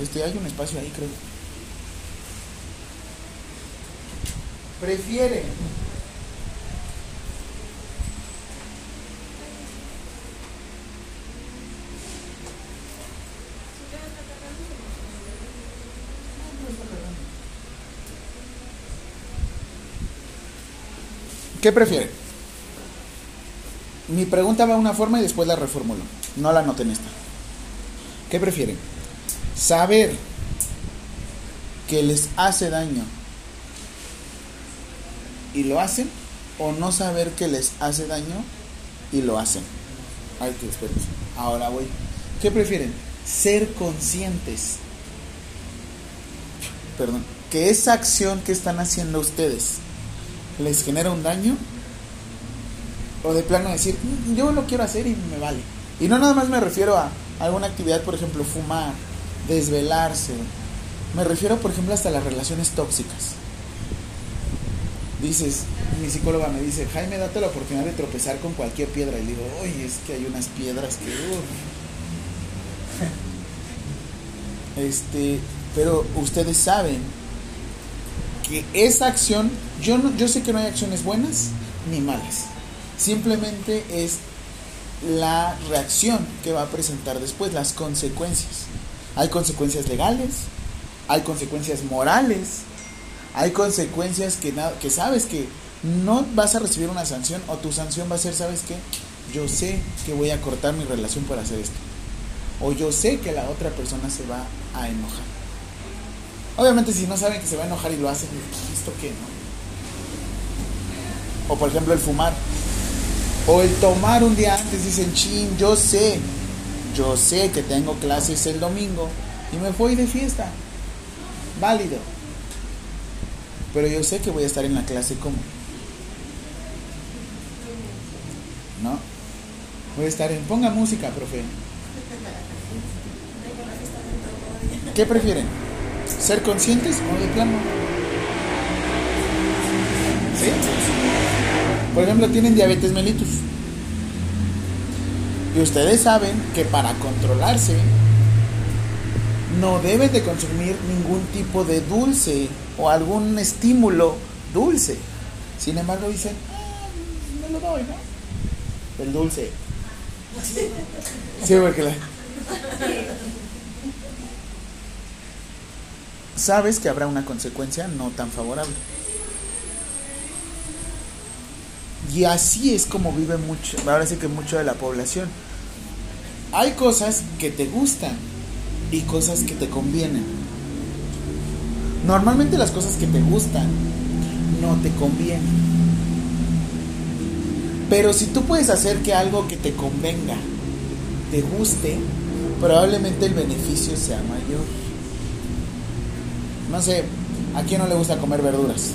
Este, hay un espacio ahí, creo. Prefiere ¿Qué prefiere? Mi pregunta va a una forma y después la reformulo. No la noten esta. ¿Qué prefieren? Saber que les hace daño y lo hacen o no saber que les hace daño y lo hacen. Ay, que. Ahora voy. ¿Qué prefieren? Ser conscientes. Perdón. Que esa acción que están haciendo ustedes les genera un daño o de plano decir, mm, yo lo quiero hacer y me vale. Y no nada más me refiero a alguna actividad, por ejemplo, fumar, desvelarse. Me refiero, por ejemplo, hasta las relaciones tóxicas. Dices, mi psicóloga me dice, Jaime, date la oportunidad de tropezar con cualquier piedra. Y digo, oye, es que hay unas piedras que... Este, pero ustedes saben que esa acción, yo, no, yo sé que no hay acciones buenas ni malas Simplemente es la reacción que va a presentar después, las consecuencias. Hay consecuencias legales, hay consecuencias morales, hay consecuencias que, que sabes que no vas a recibir una sanción o tu sanción va a ser, ¿sabes qué? Yo sé que voy a cortar mi relación por hacer esto. O yo sé que la otra persona se va a enojar. Obviamente si no saben que se va a enojar y lo hacen, ¿esto qué? No? O por ejemplo el fumar. O el tomar un día antes, dicen, chin, yo sé, yo sé que tengo clases el domingo y me voy de fiesta. Válido. Pero yo sé que voy a estar en la clase como. ¿No? Voy a estar en. Ponga música, profe. ¿Qué prefieren? ¿Ser conscientes o de plano? ¿Sí? Por ejemplo, tienen diabetes mellitus. Y ustedes saben que para controlarse no deben de consumir ningún tipo de dulce o algún estímulo dulce. Sin embargo, dicen, ah, me lo doy, ¿no? El dulce. Sabes que habrá una consecuencia no tan favorable. Y así es como vive mucho, ahora sí que mucho de la población. Hay cosas que te gustan y cosas que te convienen. Normalmente las cosas que te gustan no te convienen. Pero si tú puedes hacer que algo que te convenga, te guste, probablemente el beneficio sea mayor. No sé, ¿a quién no le gusta comer verduras?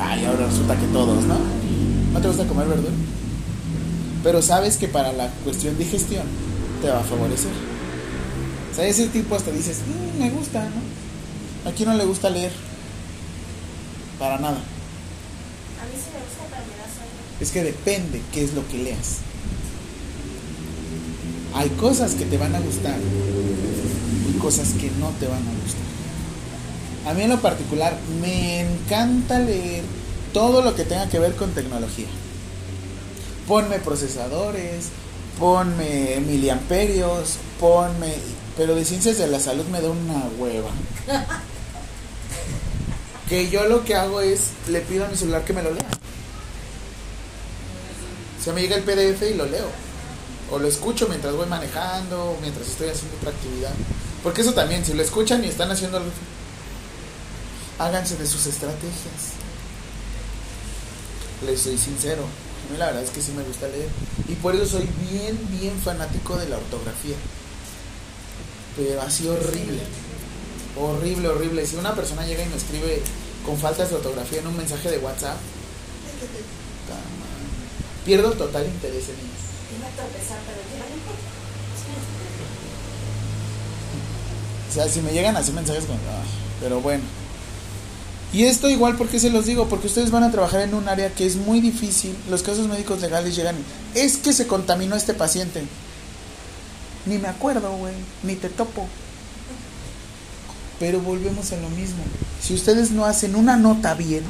Ay, ahora resulta que todos, ¿no? ¿No te gusta comer verdura? Pero sabes que para la cuestión digestión te va a favorecer. O sea, ese tipo hasta dices, mm, me gusta, ¿no? ¿A quién no le gusta leer? Para nada. A mí sí me gusta, pero me da sueño. Es que depende qué es lo que leas. Hay cosas que te van a gustar y cosas que no te van a gustar. A mí en lo particular me encanta leer todo lo que tenga que ver con tecnología. Ponme procesadores, ponme miliamperios, ponme... Pero de ciencias de la salud me da una hueva. Que yo lo que hago es, le pido a mi celular que me lo lea. Se me llega el PDF y lo leo. O lo escucho mientras voy manejando, mientras estoy haciendo otra actividad. Porque eso también, si lo escuchan y están haciendo algo, háganse de sus estrategias. Les soy sincero, a mí la verdad es que sí me gusta leer. Y por eso soy bien, bien fanático de la ortografía. Pero así horrible. Horrible, horrible. Si una persona llega y me escribe con faltas de ortografía en un mensaje de WhatsApp, pierdo total interés en importa. O sea, si me llegan así mensajes con... ah, pero bueno. Y esto igual porque se los digo, porque ustedes van a trabajar en un área que es muy difícil. Los casos médicos legales llegan. Es que se contaminó este paciente. Ni me acuerdo, güey. Ni te topo. Pero volvemos a lo mismo. Si ustedes no hacen una nota bien,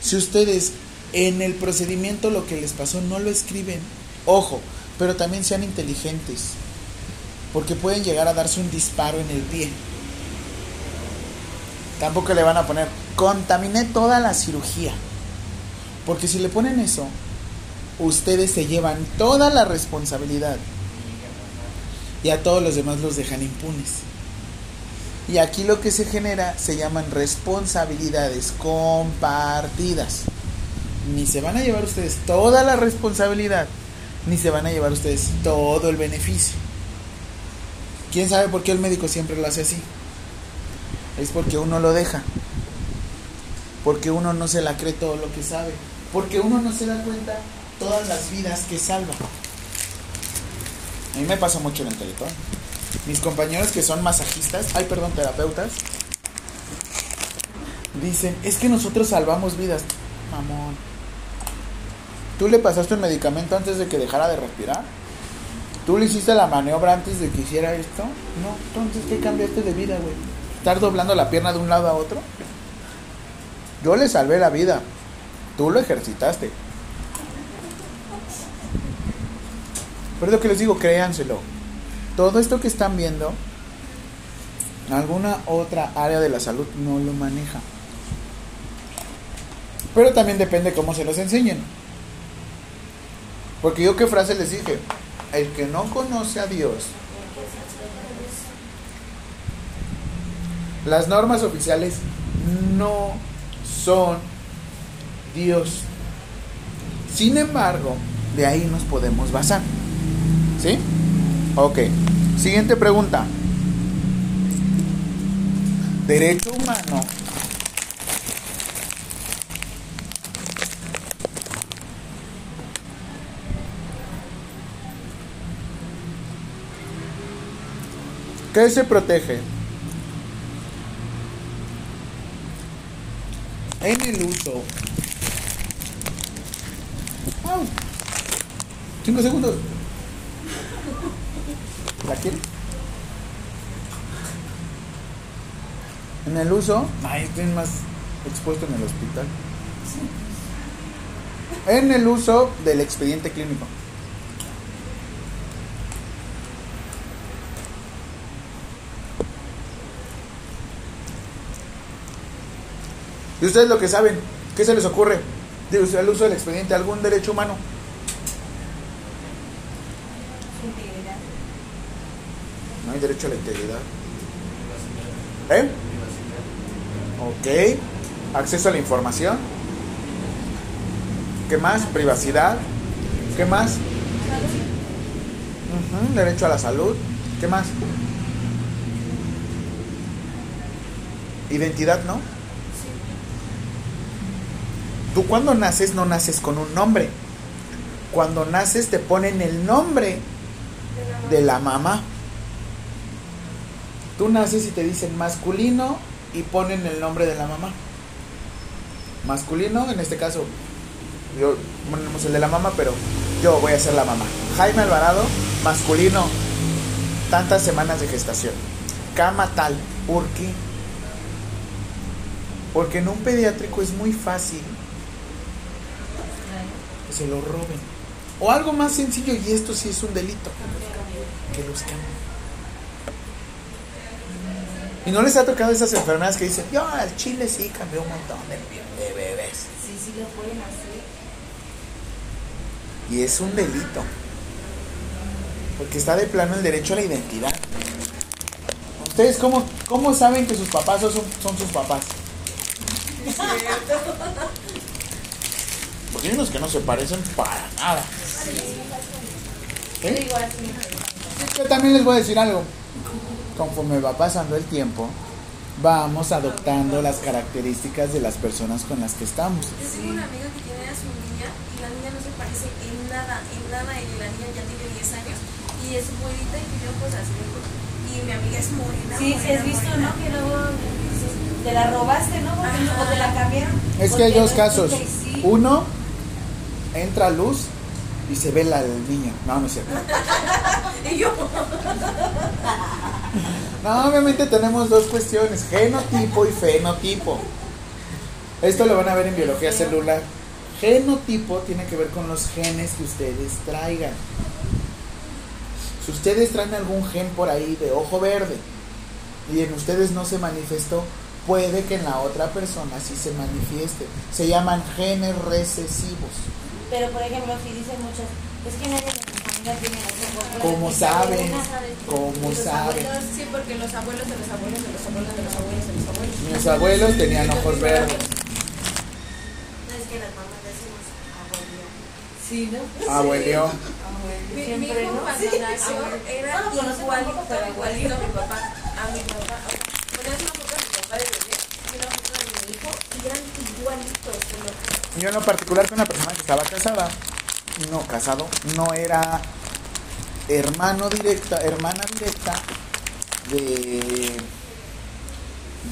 si ustedes en el procedimiento lo que les pasó no lo escriben, ojo, pero también sean inteligentes, porque pueden llegar a darse un disparo en el pie. Tampoco le van a poner, contaminé toda la cirugía, porque si le ponen eso, ustedes se llevan toda la responsabilidad y a todos los demás los dejan impunes. Y aquí lo que se genera se llaman responsabilidades compartidas. Ni se van a llevar ustedes toda la responsabilidad, ni se van a llevar ustedes todo el beneficio. ¿Quién sabe por qué el médico siempre lo hace así? Es porque uno lo deja. Porque uno no se la cree todo lo que sabe. Porque uno no se da cuenta todas las vidas que salva. A mí me pasa mucho en el teletón. Mis compañeros que son masajistas, ay perdón, terapeutas, dicen, es que nosotros salvamos vidas. Mamón. ¿Tú le pasaste un medicamento antes de que dejara de respirar? ¿Tú le hiciste la maniobra antes de que hiciera esto? No, entonces ¿qué cambiaste de vida, güey? ¿Estar doblando la pierna de un lado a otro? Yo le salvé la vida. Tú lo ejercitaste. Pero lo que les digo, créanselo. Todo esto que están viendo, alguna otra área de la salud no lo maneja. Pero también depende cómo se los enseñen. Porque yo qué frase les dije, el que no conoce a Dios, las normas oficiales no son Dios. Sin embargo, de ahí nos podemos basar. ¿Sí? Ok. Siguiente pregunta. Derecho humano. ¿Qué se protege? En el uso. ¡Au! Cinco segundos. ¿La quiere? En el uso, ay, estoy más expuesto en el hospital. En el uso del expediente clínico. ¿Y ustedes lo que saben? ¿Qué se les ocurre? De usar el uso del expediente, algún derecho humano. Integridad. No hay derecho a la integridad. ¿Eh? Ok. Acceso a la información. ¿Qué más? Privacidad. ¿Qué más? Ujú, Derecho a la salud. ¿Qué más? Identidad, ¿no? Tú cuando naces no naces con un nombre. Cuando naces te ponen el nombre de la mamá. Tú naces y te dicen masculino y ponen el nombre de la mamá. Masculino, en este caso, yo ponemos el de la mamá, pero yo voy a ser la mamá. Jaime Alvarado, masculino, tantas semanas de gestación. Cama tal, ¿por qué? Porque en un pediátrico es muy fácil que se lo roben. O algo más sencillo, y esto sí es un delito, que los cambien. Y no les ha tocado esas enfermedades que dicen, yo al chile sí cambié un montón de, de bebés. Sí, sí lo pueden hacer. Y es un delito. Porque está de plano el derecho a la identidad. ¿Ustedes cómo, cómo saben que sus papás son, son sus papás? Porque hay unos que no se parecen para nada. ¿Eh? Yo también les voy a decir algo. Conforme va pasando el tiempo, vamos adoptando las características de las personas con las que estamos. Yo tengo una amiga que tiene a su niña y la niña no se parece en nada, en nada, y la niña ya tiene 10 años y es bonita y tiene ojos así. Y mi amiga es morena. Sí, sí has visto, ¿no? Que luego te la robaste, ¿no? Porque O te la cambiaron. Es que hay dos casos. resulta que sí. Uno, entra luz y se ve la, el niño. No, no es cierto. Y yo, No, No, obviamente tenemos dos cuestiones, genotipo y fenotipo. Esto lo van a ver en biología celular. Genotipo tiene que ver con los genes que ustedes traigan. Si ustedes traen algún gen por ahí de ojo verde y en ustedes no se manifestó, puede que en la otra persona sí se manifieste. Se llaman genes recesivos. Pero por ejemplo, si dicen muchos, es que nadie de mi familia tiene ojos verdes. ¿Cómo saben? ¿Cómo Los saben? sí, porque los abuelos de los abuelos de los abuelos de los abuelos de los abuelos. Mis abuelos tenían ojos verdes. No es que las mamás decimos abuelo. Sí, ¿no? Abueleo. Mi, mi hijo ¿no? cuando Sí. nació era tampoco, pero igualito a mi papá. A mi papá. Ponías una foto de mi papá de bebé y una foto de mi hijo y eran igualitos. Yo en lo particular con una persona que estaba casada, no casado, no era hermano directa, hermana directa de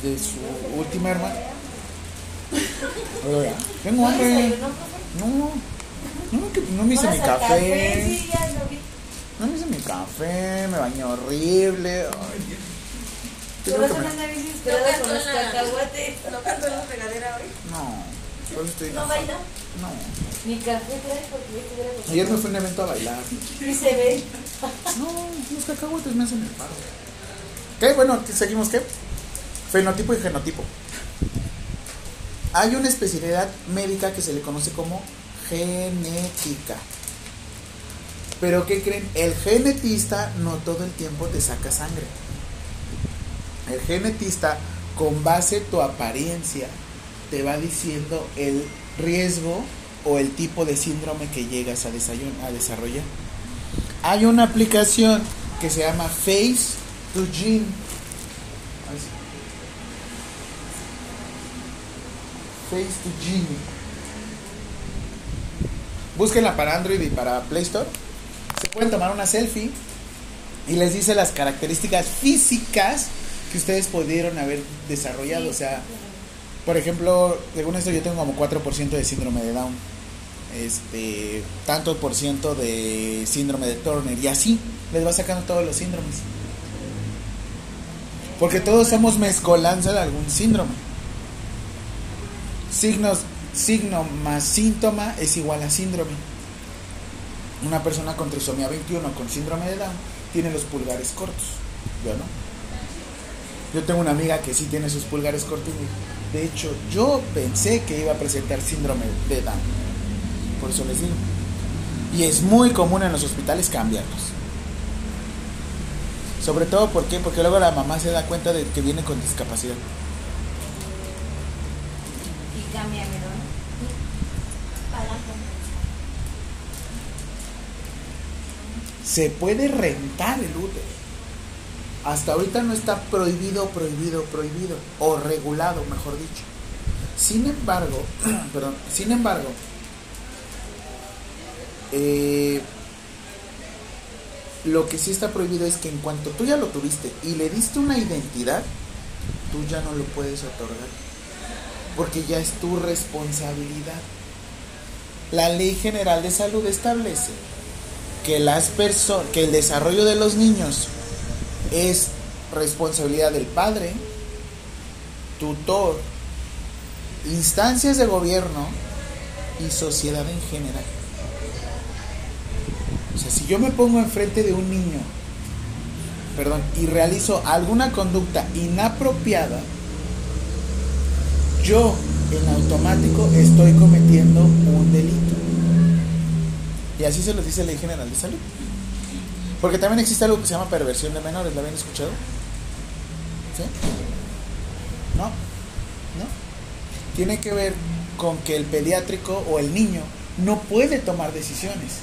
de su última hermana. Tengo hambre. No, no, que no me hice mi Vas café. No me hice mi café, me bañé horrible. Ay, Pero tengo que eso no me- anda desesperado No con los cantó la- cacahuates. ¿No cantó en la regadera hoy? No, estoy ¿No baila? No. Mi café trae porque yo estuviera con- Ayer me fui a un evento a bailar. Y se ve. No, los cacahuetes me hacen el paro. ¿Qué? Bueno, ¿seguimos qué? Fenotipo y genotipo. Hay una especialidad médica que se le conoce como genética. Pero ¿qué creen? El genetista no todo el tiempo te saca sangre. El genetista, con base tu apariencia, te va diciendo el riesgo o el tipo de síndrome que llegas a, desarrollar. Hay una aplicación que se llama Face to Gene. Face to Gene. Búsquenla para Android y para Play Store. Se pueden tomar una selfie y les dice las características físicas que ustedes pudieron haber desarrollado. O sea, por ejemplo, según esto yo tengo como 4% de síndrome de Down. Este, tanto por ciento de síndrome de Turner y así les va sacando todos los síndromes. Porque todos somos mezcolanza de algún síndrome. Signos, signo más síntoma es igual a síndrome. Una persona con trisomía 21 con síndrome de Down tiene los pulgares cortos. Yo no. Yo tengo una amiga que sí tiene sus pulgares cortos. De hecho, yo pensé que iba a presentar síndrome de Down. Por eso les digo. Y es muy común en los hospitales cambiarlos. Sobre todo ¿por qué? porque luego la mamá se da cuenta de que viene con discapacidad. Y ¿no? Palanca. Se puede rentar el útero. Hasta ahorita no está prohibido, prohibido, prohibido. O regulado, mejor dicho. Sin embargo, perdón, sin embargo, eh, lo que sí está prohibido es que en cuanto tú ya lo tuviste y le diste una identidad, tú ya no lo puedes otorgar. Porque ya es tu responsabilidad. La Ley General de Salud establece que las personas, que el desarrollo de los niños es responsabilidad del padre, tutor, instancias de gobierno y sociedad en general. O sea, si yo me pongo enfrente de un niño, perdón, y realizo alguna conducta inapropiada, yo en automático estoy cometiendo un delito. Y así se los dice la Ley General de Salud. Porque también existe algo que se llama perversión de menores, ¿la habían escuchado? ¿Sí? ¿No? ¿No? Tiene que ver con que el pediátrico o el niño no puede tomar decisiones.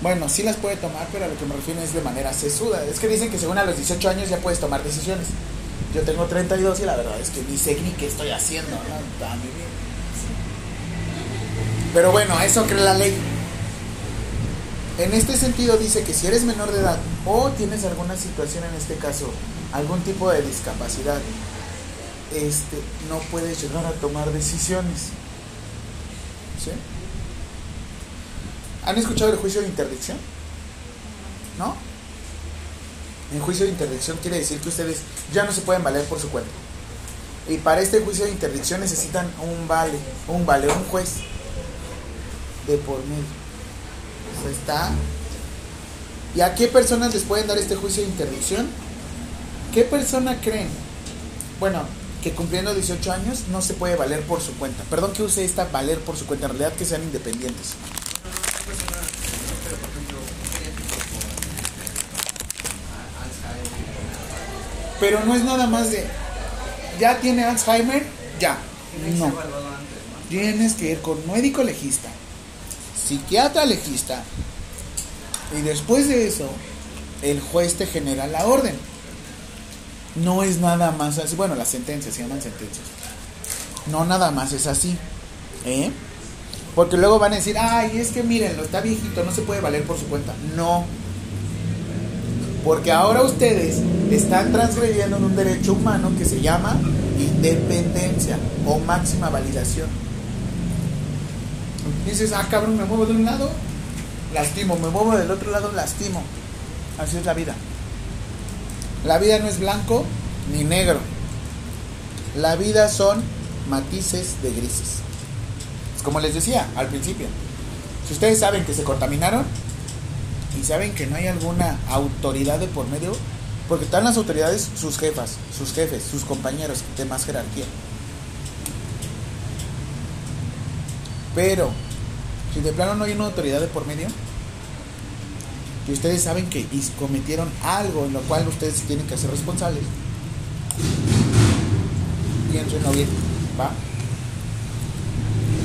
Bueno, sí las puede tomar, pero a lo que me refiero es de manera sesuda. Es que dicen que según a los 18 años ya puedes tomar decisiones. Yo tengo 32 y la verdad es que ni sé ni qué estoy haciendo. ¿no? A mi vida. Pero bueno, eso cree la ley. En este sentido dice que si eres menor de edad o tienes alguna situación, en este caso, algún tipo de discapacidad, este, no puedes llegar a tomar decisiones. ¿Sí? ¿Han escuchado el juicio de interdicción? ¿No? En juicio de interdicción quiere decir que ustedes ya no se pueden valer por su cuenta. Y para este juicio de interdicción necesitan un vale, un vale, un juez de por medio. Está. ¿Y a qué personas les pueden dar este juicio de interdicción? ¿Qué persona creen? Bueno, que cumpliendo 18 años no se puede valer por su cuenta. Perdón que use esta valer por su cuenta, en realidad que sean independientes. Pero no es nada más de, ya tiene Alzheimer, ya. No. Tienes que ir con médico legista, psiquiatra legista, y después de eso, el juez te genera la orden. No es nada más así. Bueno, las sentencias se llaman sentencias. No nada más es así. ¿eh? Porque luego van a decir, ay, es que mírenlo, está viejito, no se puede valer por su cuenta. No. Porque ahora ustedes están transgrediendo en un derecho humano que se llama independencia o máxima validación. Dices, ah, cabrón, me muevo de un lado, lastimo, me muevo del otro lado, lastimo. Así es la vida. La vida no es blanco ni negro. La vida son matices de grises. Es como les decía al principio. Si ustedes saben que se contaminaron y saben que no hay alguna autoridad de por medio, porque están las autoridades sus jefas, sus jefes, sus compañeros de más jerarquía. Pero, si de plano no hay una autoridad de por medio, que ustedes saben que cometieron algo en lo cual ustedes tienen que ser responsables, piénsenlo bien, ¿va?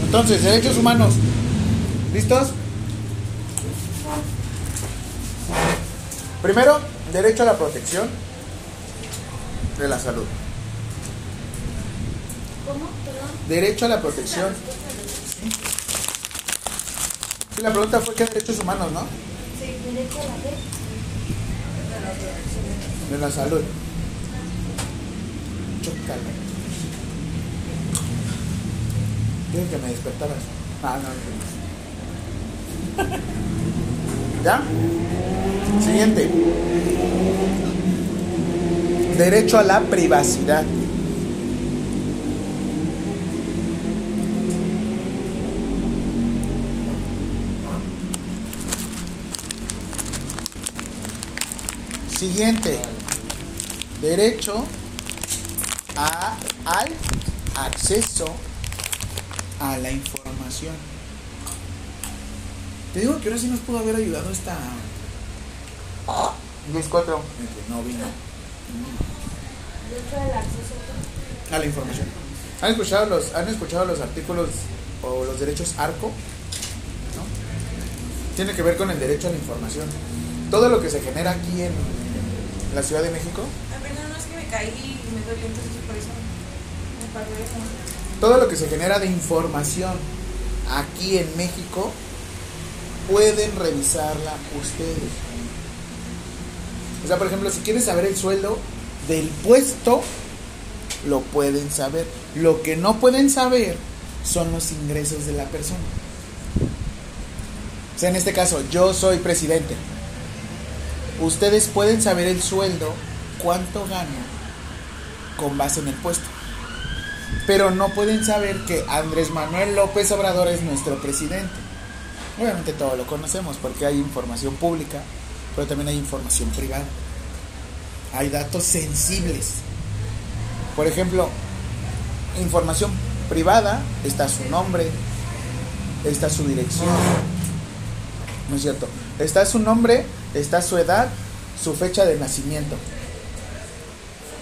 Entonces, derechos humanos, ¿listos? Primero, derecho a la protección de la salud. ¿Cómo? Derecho a la protección. Sí, la pregunta fue qué derechos humanos, ¿no? Sí, derecho a la ley. De la salud. Chócala. Quiero que me despertaras. Ah, no, no. ¿Ya? Siguiente. Derecho a la privacidad. Siguiente. Derecho a, al acceso a la información. Te digo que ahora sí nos pudo haber ayudado esta. 10-4. No vino. Derecho al acceso A la información. ¿Han escuchado los, han escuchado los artículos o los derechos ARCO? ¿No? Tiene que ver con el derecho a la información. Todo lo que se genera aquí en la Ciudad de México, perdón, no es que me caí y me dolió, entonces por eso me paró todo lo que se genera de información aquí en México, pueden revisarla ustedes. O sea, por ejemplo, si quieren saber el sueldo del puesto, lo pueden saber. Lo que no pueden saber son los ingresos de la persona. O sea, en este caso, yo soy presidente. Ustedes pueden saber el sueldo, cuánto gano con base en el puesto. Pero no pueden saber que Andrés Manuel López Obrador es nuestro presidente. Obviamente todo lo conocemos porque hay información pública, pero también hay información privada. Hay datos sensibles. Por ejemplo, información privada está su nombre, está su dirección. ¿No es cierto? Está su nombre, está su edad, su fecha de nacimiento.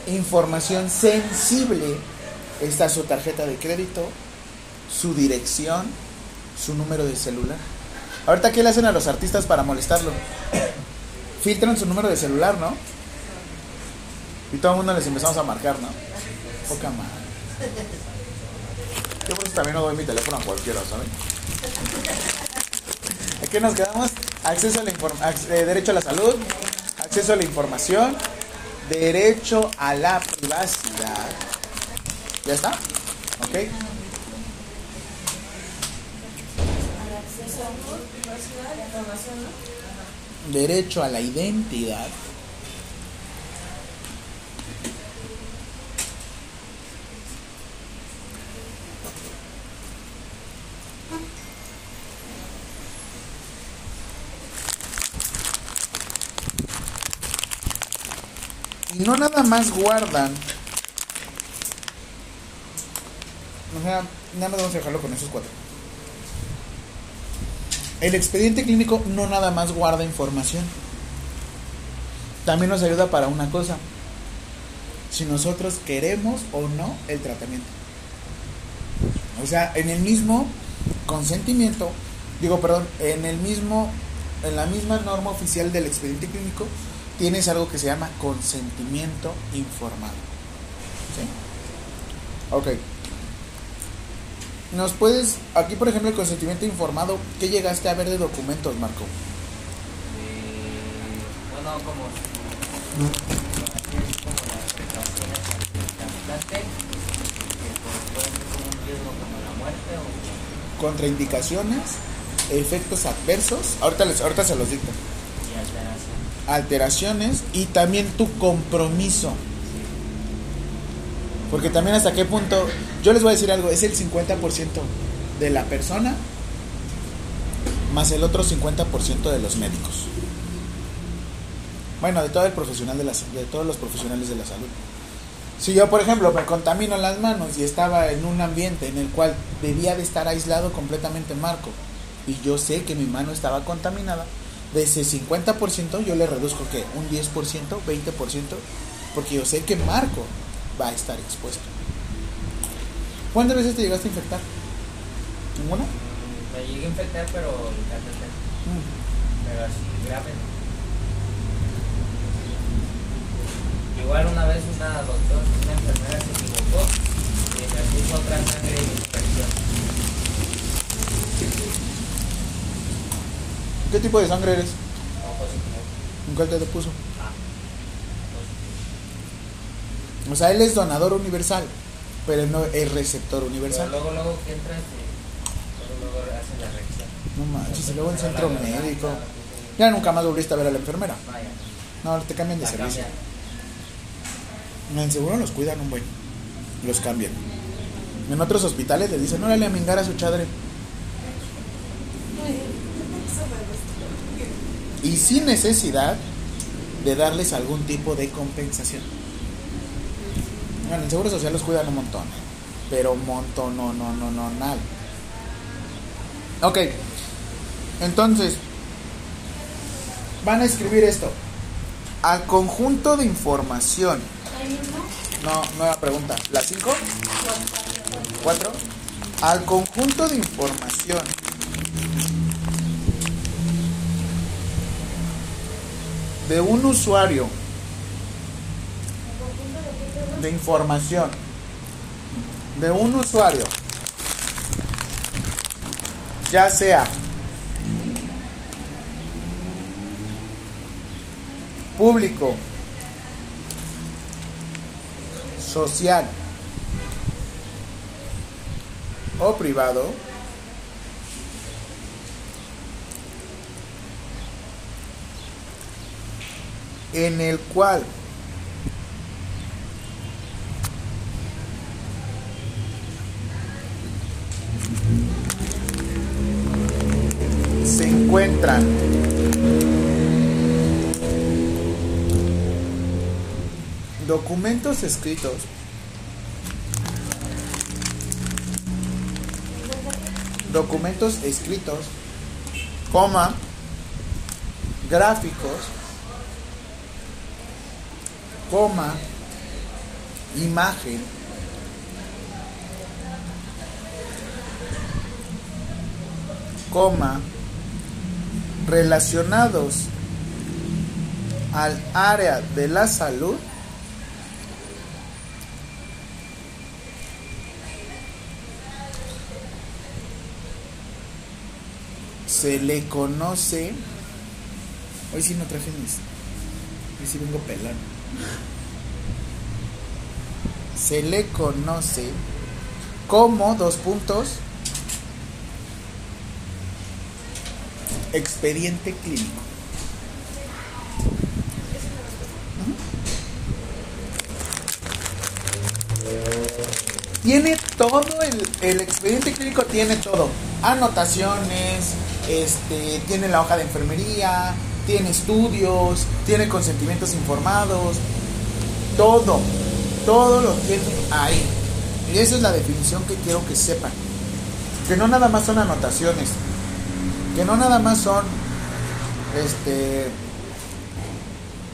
Información sensible está su tarjeta de crédito, su dirección, su número de celular. Ahorita, ¿qué le hacen a los artistas para molestarlo? Filtran su número de celular, ¿no? Y todo el mundo les empezamos a marcar, ¿no? Poca madre. Yo por eso también no doy mi teléfono a cualquiera, ¿saben? Aquí nos quedamos. Acceso a la eh, derecho a la salud, acceso a la información, derecho a la privacidad. ¿Ya está? ¿Ok? Derecho a la identidad. No nada más guardan. O sea, nada más vamos a dejarlo con esos cuatro. El expediente clínico no nada más guarda información. También nos ayuda para una cosa. Si nosotros queremos o no el tratamiento. O sea, en el mismo consentimiento, digo, perdón, en el mismo, en la misma norma oficial del expediente clínico, tienes algo que se llama consentimiento informado. ¿Sí? Ok. ¿Nos puedes, aquí por ejemplo, el consentimiento informado, ¿qué llegaste a ver de documentos, Marco? Eh, bueno, como como las como un riesgo como la muerte o Contraindicaciones, efectos adversos, ahorita, les, ahorita se los dicto. Alteraciones y también tu compromiso. Porque también hasta qué punto, yo les voy a decir algo, es el 50% de la persona más el otro 50% de los médicos. Bueno, de todo el profesional de, la, de todos los profesionales de la salud. Si yo, por ejemplo, me contamino las manos y estaba en un ambiente en el cual debía de estar aislado completamente Marco, y yo sé que mi mano estaba contaminada, de ese 50% yo le reduzco que un 10%, 20%, porque yo sé que Marco va a estar expuesto. ¿Cuántas veces te llegaste a infectar? ¿Ninguna? Me llegué a infectar, pero Mm. pero así grave. Igual una vez una doctora, una enfermera se equivocó y me puso otra sangre y infección. ¿Qué tipo de sangre eres? ¿En cuál te puso? Ah, positivo. O sea, él es donador universal, pero no es receptor Pero universal. luego, luego que entras, eh, luego, luego hacen la reacción. No manches, y luego en centro médico. Ya nunca más volviste a ver a la enfermera. No, te cambian de la servicio. cambian. En seguro los cuidan un buen. Los cambian. En otros hospitales le dicen, órale a mingar a su chadre. Y sin necesidad de darles algún tipo de compensación. Bueno, en Seguro Social los cuidan un montón. Pero un montón, no, no, no, no, nada. Ok. Entonces, van a escribir esto. Al conjunto de información. No, nueva pregunta. ¿La 5? 4. Al conjunto de información. De un usuario de información de un usuario, ya sea público, social o privado, en el cual se encuentran documentos escritos documentos escritos coma gráficos coma imagen. Coma relacionados al área de la salud. Se le conoce hoy sí no traje mis hoy sí vengo pelando se le conoce como dos puntos expediente clínico. Tiene todo el, el expediente clínico, tiene todo. Anotaciones, este, tiene la hoja de enfermería, tiene estudios, tiene consentimientos informados. todo, todo lo tiene ahí. Y esa es la definición que quiero que sepan. Que no nada más son anotaciones, que no nada más son este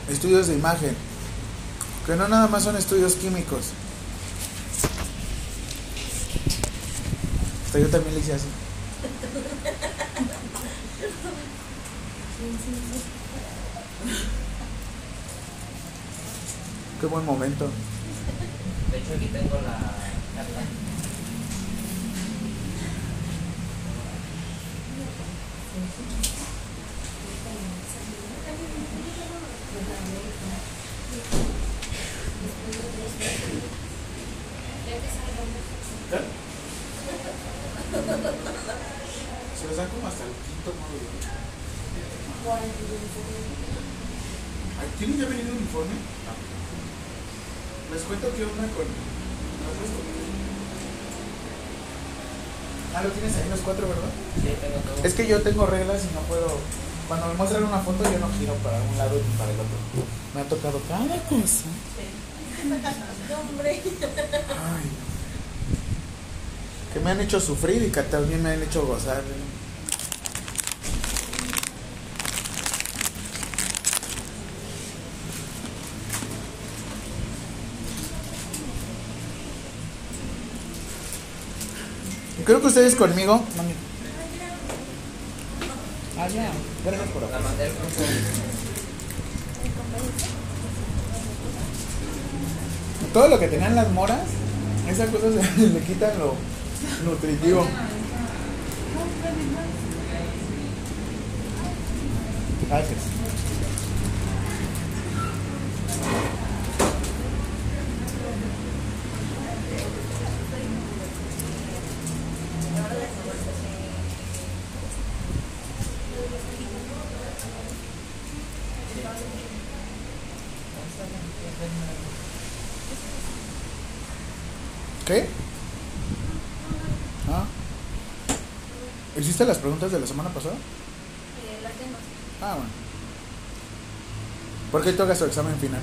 estudios de imagen, que no nada más son estudios químicos. Hasta yo también le hice así. Qué buen momento. De hecho, aquí tengo la carta. Se lo saco hasta el quinto módulo. Ay, ¿Tienen ya venido uniforme? Les cuento que onda con. Ah, lo tienes ahí los cuatro, ¿verdad? Sí, tengo todo. Es que yo tengo reglas y no puedo. Cuando me muestran una foto, yo no giro para un lado ni para el otro. Me ha tocado cada cosa. Hombre. Ay. Que me han hecho sufrir y que también me han hecho gozar. Creo que ustedes conmigo. Ah. Todo lo que tenían las moras, esas cosas le quitan lo nutritivo. Gracias. ¿Qué? Ah. ¿Hiciste las preguntas de la semana pasada? Eh, la tengo. Ah, bueno. ¿Por qué toca su examen final?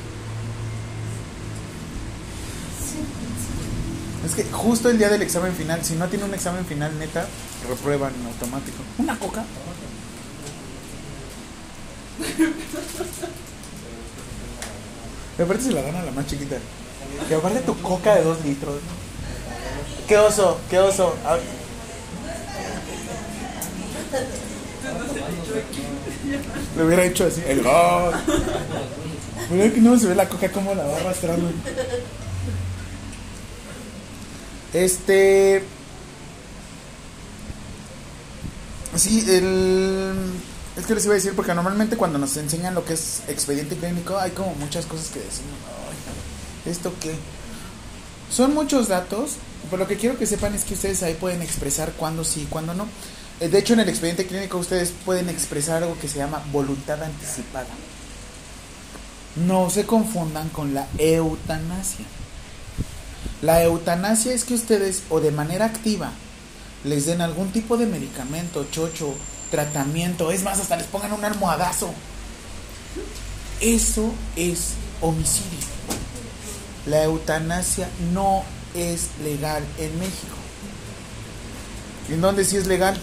Es que justo el día del examen final, si no tiene un examen final neta, reprueban en automático. ¿Una coca? Me parece se la dan a la más chiquita. Y aparte tu coca de dos litros. ¿Qué oso? ¿Qué oso? Ah, Le hubiera hecho así, el gol. Mira que no se ve la coca como la va arrastrando. Este. Sí, el. Es que les iba a decir, porque normalmente cuando nos enseñan lo que es expediente clínico, hay como muchas cosas que decimos. "Ay, ¿Esto qué? Son muchos datos, pero lo que quiero que sepan es que ustedes ahí pueden expresar cuándo sí y cuándo no. Eh, De hecho, en el expediente clínico ustedes pueden expresar algo que se llama voluntad anticipada. No se confundan con la eutanasia. La eutanasia es que ustedes o de manera activa les den algún tipo de medicamento, chocho, tratamiento, es más, hasta les pongan un almohadazo. Eso es homicidio. La eutanasia no es legal en México. ¿Y en dónde sí es legal?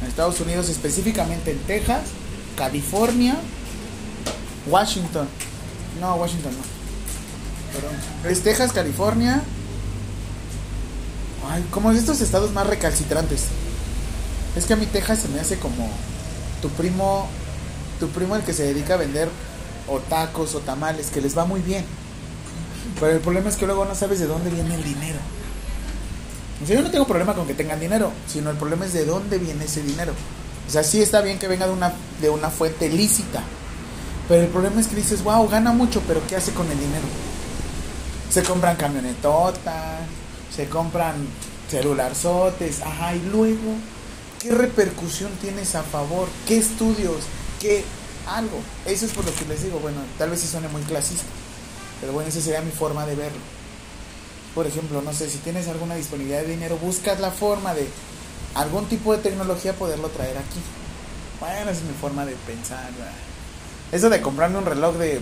En Estados Unidos, específicamente en Texas, California, Washington. No, Washington no. Perdón. Es Texas, California. Ay, como de estos estados más recalcitrantes. Es que a mí Texas se me hace como tu primo, tu primo el que se dedica a vender o tacos o tamales, que les va muy bien. Pero el problema es que luego no sabes de dónde viene el dinero. Yo no tengo problema con que tengan dinero, sino el problema es de dónde viene ese dinero. O sea, sí está bien que venga de una, de una fuente lícita. Pero el problema es que dices, wow, gana mucho, pero ¿qué hace con el dinero? Se compran camionetotas, se compran celularzotes, ajá, y luego, ¿qué repercusión tienes a favor? ¿Qué estudios? ¿Qué algo? Eso es por lo que les digo, bueno, tal vez sí suene muy clasista, pero bueno, esa sería mi forma de verlo. Por ejemplo, no sé, si tienes alguna disponibilidad de dinero, buscas la forma de algún tipo de tecnología poderlo traer aquí. Bueno, esa es mi forma de pensar. ¿verdad? Eso de comprarme un reloj de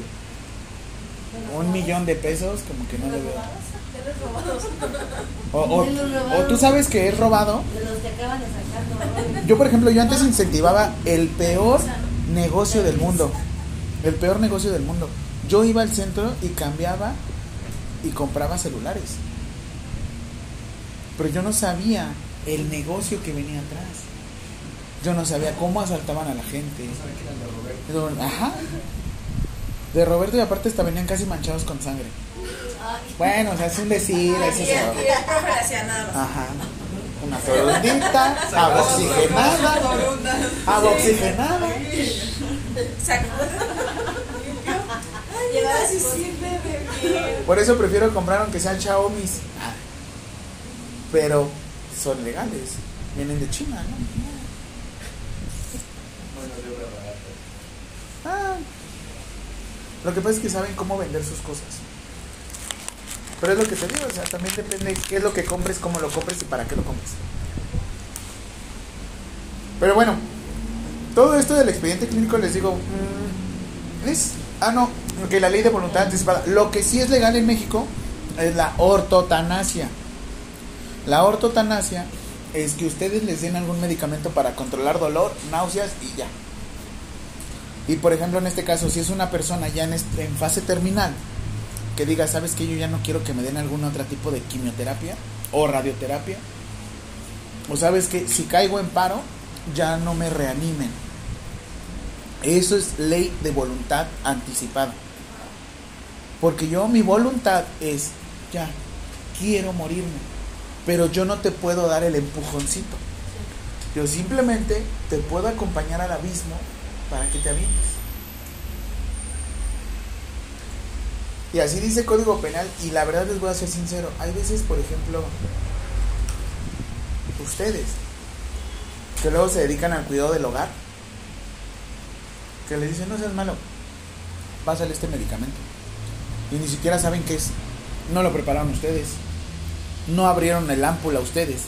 un millón de pesos, como que no le veo. O, o, o tú sabes que es robado. Yo, por ejemplo, yo antes incentivaba el peor negocio del mundo. El peor negocio del mundo. Yo iba al centro y cambiaba y compraba celulares. Pero yo no sabía el negocio que venía atrás. Yo no sabía cómo asaltaban a la gente. Pero, Ajá. De Roberto y aparte hasta venían casi manchados con sangre. Bueno, o sea, es un decir, Y, eso se el profe nada más. Ajá. Una torundita, agua oxigenada, agua oxigenada. Saca. Llevar Ay, así de bien. Por eso prefiero comprar aunque sean Xiaomi. Pero son legales. Vienen de China, ¿no? Bueno, de obra barata. Ah. Lo que pasa es que saben cómo vender sus cosas. Pero es lo que te digo, o sea, también depende qué es lo que compres, cómo lo compres y para qué lo compres. Pero bueno, todo esto del expediente clínico les digo, mm, es, ah no, que la ley de voluntad anticipada, lo que sí es legal en México es la ortotanasia. La ortotanasia es que ustedes les den algún medicamento para controlar dolor, náuseas y ya. Y por ejemplo, en este caso, si es una persona ya en, en fase terminal, que diga, ¿sabes que Yo ya no quiero que me den algún otro tipo de quimioterapia o radioterapia. O sabes que si caigo en paro, ya no me reanimen. Eso es ley de voluntad anticipada. Porque yo, mi voluntad es, ya, quiero morirme. Pero yo no te puedo dar el empujoncito. Yo simplemente te puedo acompañar al abismo para que te avientes. Y así dice el Código Penal. Y la verdad les voy a ser sincero. Hay veces, por ejemplo, ustedes, que luego se dedican al cuidado del hogar, que le dicen, no seas malo, pásale este medicamento. Y ni siquiera saben qué es. No lo prepararon ustedes. No abrieron el ámpula ustedes.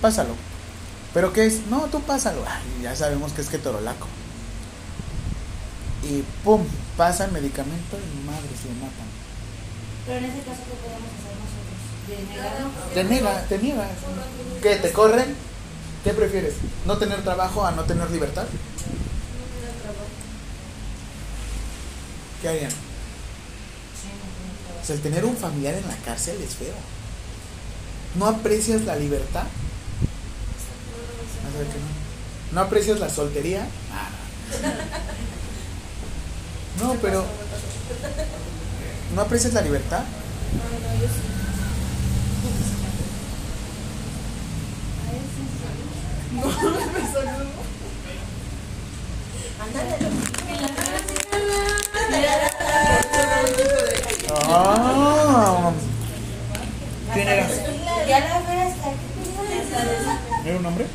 Pásalo. ¿Pero qué es? No, tú pásalo. Ay, ya sabemos que es ketorolaco. Y pum, pasa el medicamento y madres lo matan. Pero en ese caso, ¿qué podemos hacer nosotros? ¿De? Te niega, te niegas. ¿Qué? ¿Te corren? ¿Qué prefieres? ¿No tener trabajo a no tener libertad? ¿Qué harían? O sea, el tener un familiar en la cárcel es feo. ¿No aprecias la libertad? Vas a ver que no. ¿No aprecias la soltería? Ah, no. No, pero ¿no aprecias la libertad? Ah. ¿Quién era? Ya la ves, ¿qué ¿Era un hombre?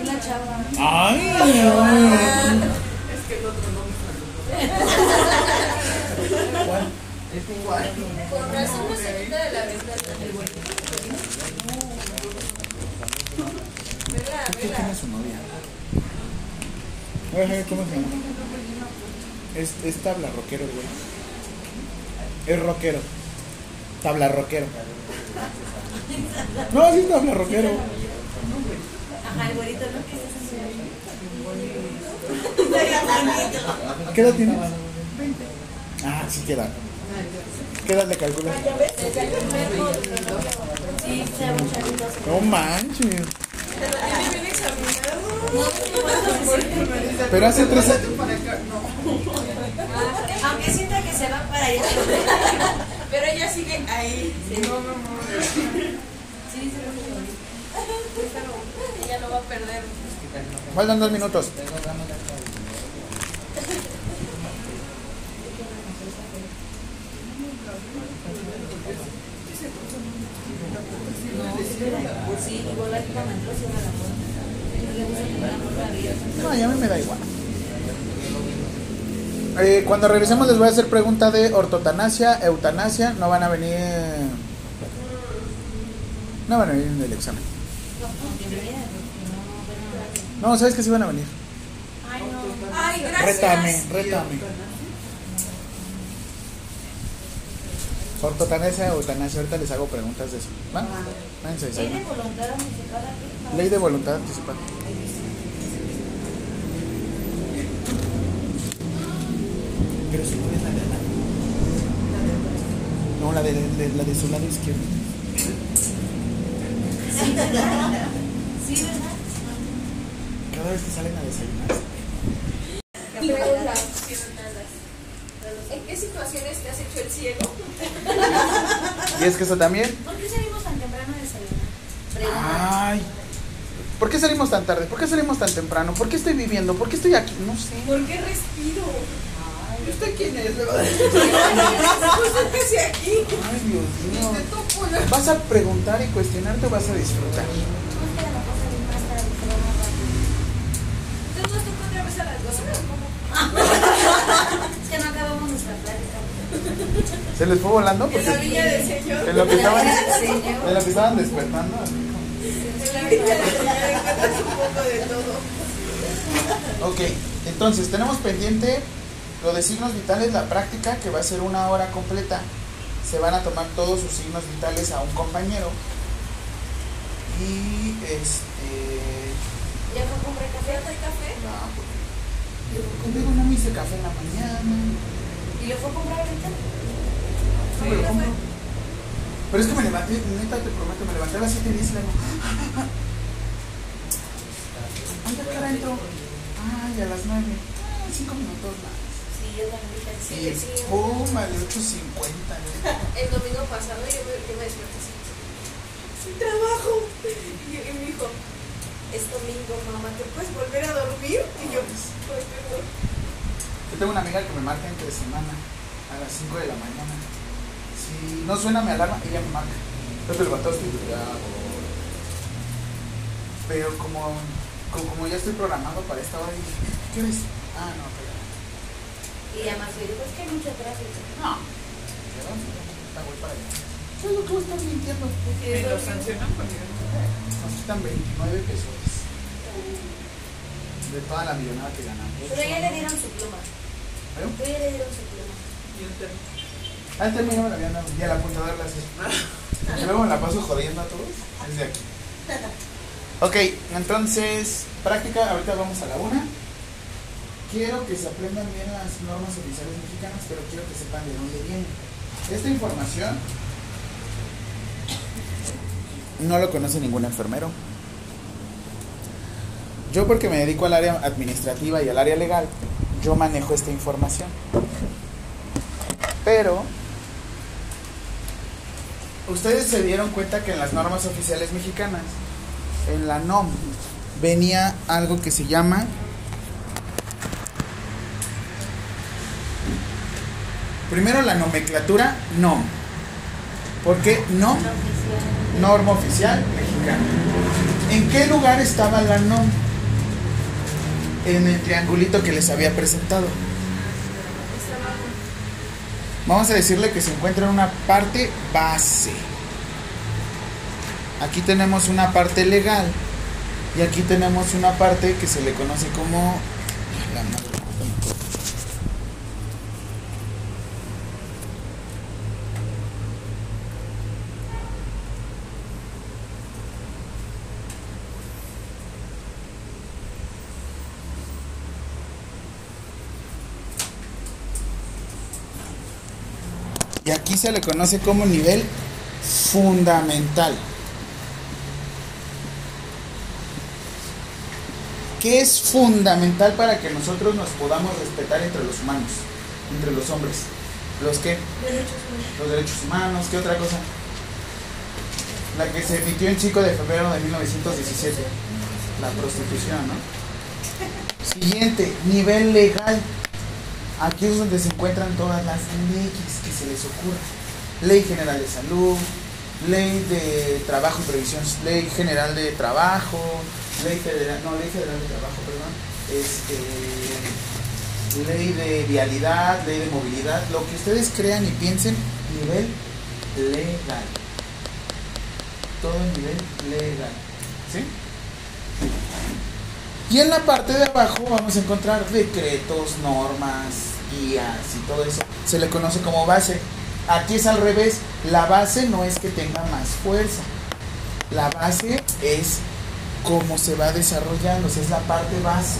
Es la chava. Ay. ¿Cuál? Razón no se quita de la ventana. Vela, ¿Qué vela. tiene su novia? Cómo se llama. Es, es tabla rockero, güey. Es rockero. Tabla rockero. No, sí es tabla rockero. Ajá, el güerito, ¿no? ¿Qué edad tienes? Ah, sí, ¿qué edad? ¿Qué edad le calculas? No manches. Pero hace tres años. Aunque sienta que se va para allá. Pero ella sigue ahí. No, no, no. Sí, se va Ella no va a perder. Faltan dos minutos. Sí, igual aquí cuando entró cierra la. No ya a mí me da igual. Eh, cuando regresemos les voy a hacer pregunta de ortotanasia, eutanasia. No van a venir. No van a venir en el examen. No, ¿sabes que sí van a venir? Ay, no. Ay, gracias. Rétame, rétame. Ortotanesia, eutanasia, ahorita les hago preguntas de eso. ¿Va? Váyanse a Ley de voluntad anticipada. Ley de voluntad anticipada. Pero si pones la de la. No, la de, de- la de su lado izquierdo. Sí, ¿verdad? Sí, ¿verdad? Cada vez que salen a desayunar. ¿En qué situaciones te has hecho el ciego? ¿Y es que eso también? ¿Por qué salimos tan temprano de desayunar? Ay. ¿Por qué salimos tan tarde? ¿Por qué salimos tan temprano? ¿Por qué estoy viviendo? ¿Por qué estoy aquí? No sé. ¿Por qué respiro? ¿Usted quién es? Pues empecé aquí. Ay, Dios mío. ¿Vas a preguntar y cuestionarte o vas a disfrutar? ¿Cómo es que la cosa de más tarde se va más rápido? ¿Entonces nos toca otra vez a las 12 o cómo? Es que no acabamos nuestra plática. ¿Se les fue volando? En la del Señor. En lo que estaban, Señor. en lo que estaban despertando. En la del Señor encuentras un poco de todo. Ok, entonces tenemos pendiente lo de signos vitales, la práctica, que va a ser una hora completa. Se van a tomar todos sus signos vitales a un compañero. Y este. ¿Ya a comprar café? ¿Fíjate el café? No, porque yo conmigo no me hice café en la mañana. ¿Y lo fue a comprar ahorita? No me lo compro. Pero es que me levanté, neta te prometo, me levanté a las 7 y 10 y le digo, ¡Ay, qué hora entró? Ay, a las 9. Ay, 5 minutos más. Sí, yo también dije Sí, Y sí. pum, a 8.50. El domingo pasado yo me, yo me desperté así. Sin trabajo. Y, y me dijo, es domingo, mamá, ¿te puedes volver a dormir? Y yo, "Ay, perdón". Yo tengo una amiga que me marca entre semana a las 5 de la mañana. Si no suena mi alarma, ella me marca. ¿No te levantaste? Y. Pero como, como, como ya estoy programado para esta hora, dije, ¿qué hora es? Ah, no, pero Y además yo digo, es que hay mucho tráfico. no. Voy para allá. ¿Qué es lo que estás mintiendo? Lo domingo. sancionan porque Nos quitan 29 pesos de toda la millonada que ganamos. Pero ya le dieron su pluma. ¿Eh? Pero ya le dieron su pluma. y un termo. Ah, este mío me la habían dado. Y a la apuntadora la haces. Y luego me la paso jodiendo a todos. Desde aquí. Ok, entonces, práctica, ahorita vamos a la una. Quiero que se aprendan bien las normas oficiales mexicanas, pero quiero que sepan de dónde viene. Esta información no lo conoce ningún enfermero. Yo porque me dedico al área administrativa y al área legal, yo manejo esta información. Pero ustedes se dieron cuenta que en las normas oficiales mexicanas, en la NOM, venía algo que se llama primero la nomenclatura NOM. ¿Por qué NOM? Norma oficial mexicana. ¿En qué lugar estaba la NOM? En el triangulito que les había presentado. Vamos a decirle que se encuentra en una parte base. Aquí tenemos una parte legal y aquí tenemos una parte que se le conoce como la madre, no me acuerdo. Y aquí se le conoce como nivel fundamental. ¿Qué es fundamental para que nosotros nos podamos respetar entre los humanos, entre los hombres? ¿Los qué? Los derechos humanos, ¿qué otra cosa? La que se emitió en 5 de febrero de 1917, la prostitución, ¿no? Siguiente, nivel legal. Aquí es donde se encuentran todas las leyes que se les ocurra. Ley General de Salud, Ley de Trabajo y Previsión, Ley General de Trabajo, Ley Federal, no, Ley Federal de Trabajo, perdón, este, Ley de Vialidad, Ley de Movilidad, lo que ustedes crean y piensen, nivel legal. Todo en nivel legal. ¿Sí? Y en la parte de abajo vamos a encontrar decretos, normas, guías y todo eso. Se le conoce como base. Aquí es al revés. La base no es que tenga más fuerza. La base es cómo se va desarrollando, es la parte base.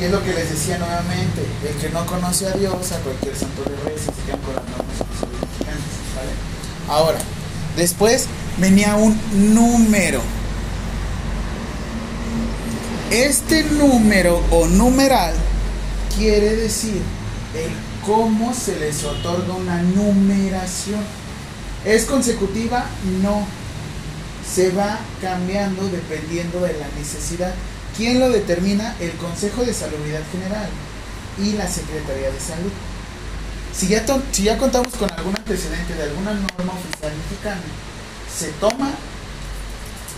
Y es lo que les decía nuevamente, el que no conoce a Dios, a cualquier santo le reza. Ahora, después venía un número. Este número o numeral quiere decir el cómo se les otorga una numeración. ¿Es consecutiva? No. Se va cambiando dependiendo de la necesidad. ¿Quién lo determina? El Consejo de Salubridad General y la Secretaría de Salud. Si ya, si ya contamos con algún antecedente de alguna norma oficial mexicana, se toma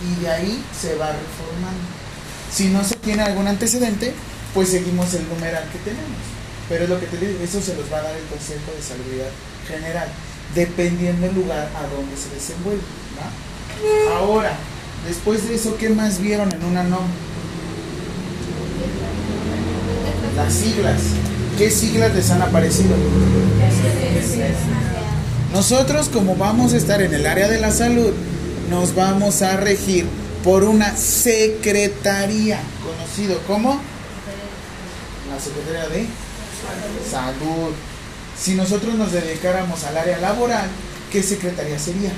y de ahí se va reformando. Si no se tiene algún antecedente, pues seguimos el numeral que tenemos. Pero es lo que te digo, eso se los va a dar el Consejo de Salubridad General, dependiendo del lugar a donde se desenvuelve. ¿va? Ahora, después de eso, ¿qué más vieron en una norma? Las siglas. ¿Qué siglas les han aparecido? Nosotros, como vamos a estar en el área de la salud, nos vamos a regir por una secretaría, conocido como la Secretaría de Salud. Si nosotros nos dedicáramos al área laboral, ¿qué secretaría sería?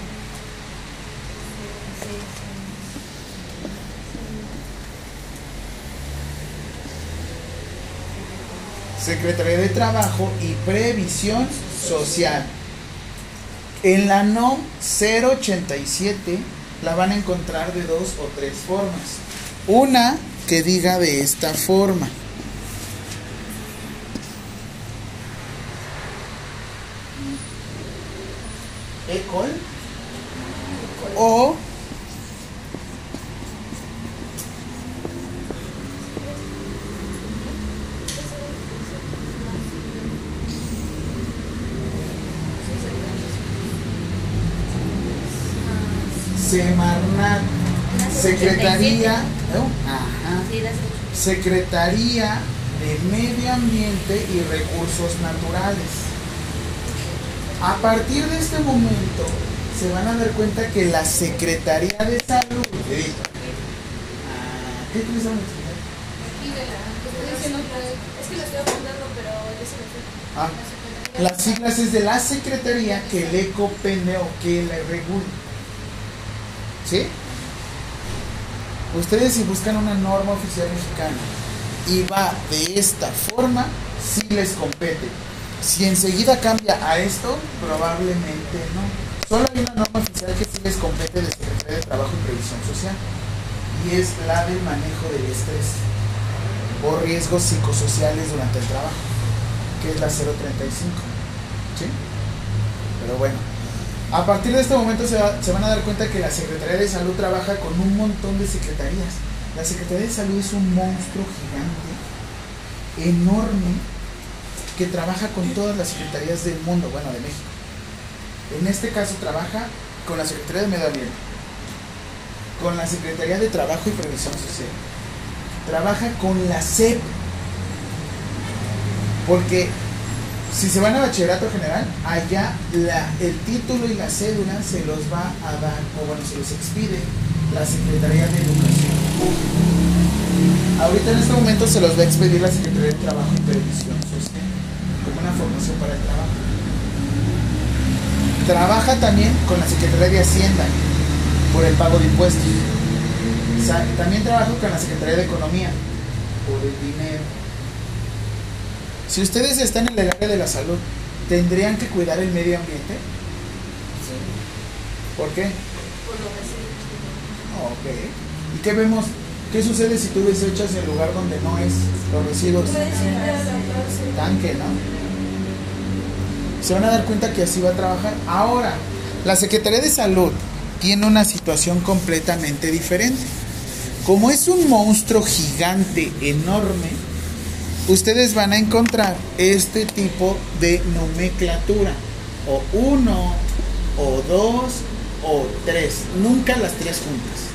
Secretaría de Trabajo y Previsión Social. En la NOM 087 la van a encontrar de dos o tres formas. Una que diga de esta forma. ECOL o Semarnat, Secretaría, ¿no? Ajá. Sí, las Secretaría de Medio Ambiente y Recursos Naturales. A partir de este momento se van a dar cuenta que la Secretaría de Salud. ¿Qué que- Es que lo estoy apuntando, pero se fue. Ah, las siglas es de la Secretaría que le copende o que le regula. ¿Sí? Ustedes si buscan una norma oficial mexicana y va de esta forma, sí les compete. Si enseguida cambia a esto, probablemente no. Solo hay una norma oficial que sí les compete de Secretaría de Trabajo y Previsión Social y es la del manejo del estrés o riesgos psicosociales durante el trabajo, que es la 035. ¿Sí? Pero bueno, a partir de este momento se, va- se van a dar cuenta que la Secretaría de Salud trabaja con un montón de secretarías. La Secretaría de Salud es un monstruo gigante, enorme, que trabaja con todas las secretarías del mundo, bueno, de México. En este caso trabaja con la Secretaría de Medio Ambiente, con la Secretaría de Trabajo y Previsión Social, trabaja con la SEP, porque si se van a bachillerato general, allá el título y la cédula se los va a dar, o bueno, se los expide la Secretaría de Educación. Ahorita en este momento se los va a expedir la Secretaría de Trabajo y Previsión Social, como una formación para el trabajo. Trabaja también con la Secretaría de Hacienda por el pago de impuestos. También trabaja con la Secretaría de Economía por el dinero. Si ustedes están en el área de la salud, ¿tendrían que cuidar el medio ambiente? ¿Por qué? Por lo que sí. Ok. ¿Y qué vemos? ¿Qué sucede si tú desechas en el lugar donde no es los residuos? Tanque, ¿no? Se van a dar cuenta que así va a trabajar. Ahora, la Secretaría de Salud tiene una situación completamente diferente. Como es un monstruo gigante, enorme, ustedes van a encontrar este tipo de nomenclatura. O uno, o dos, o tres. Nunca las tres juntas.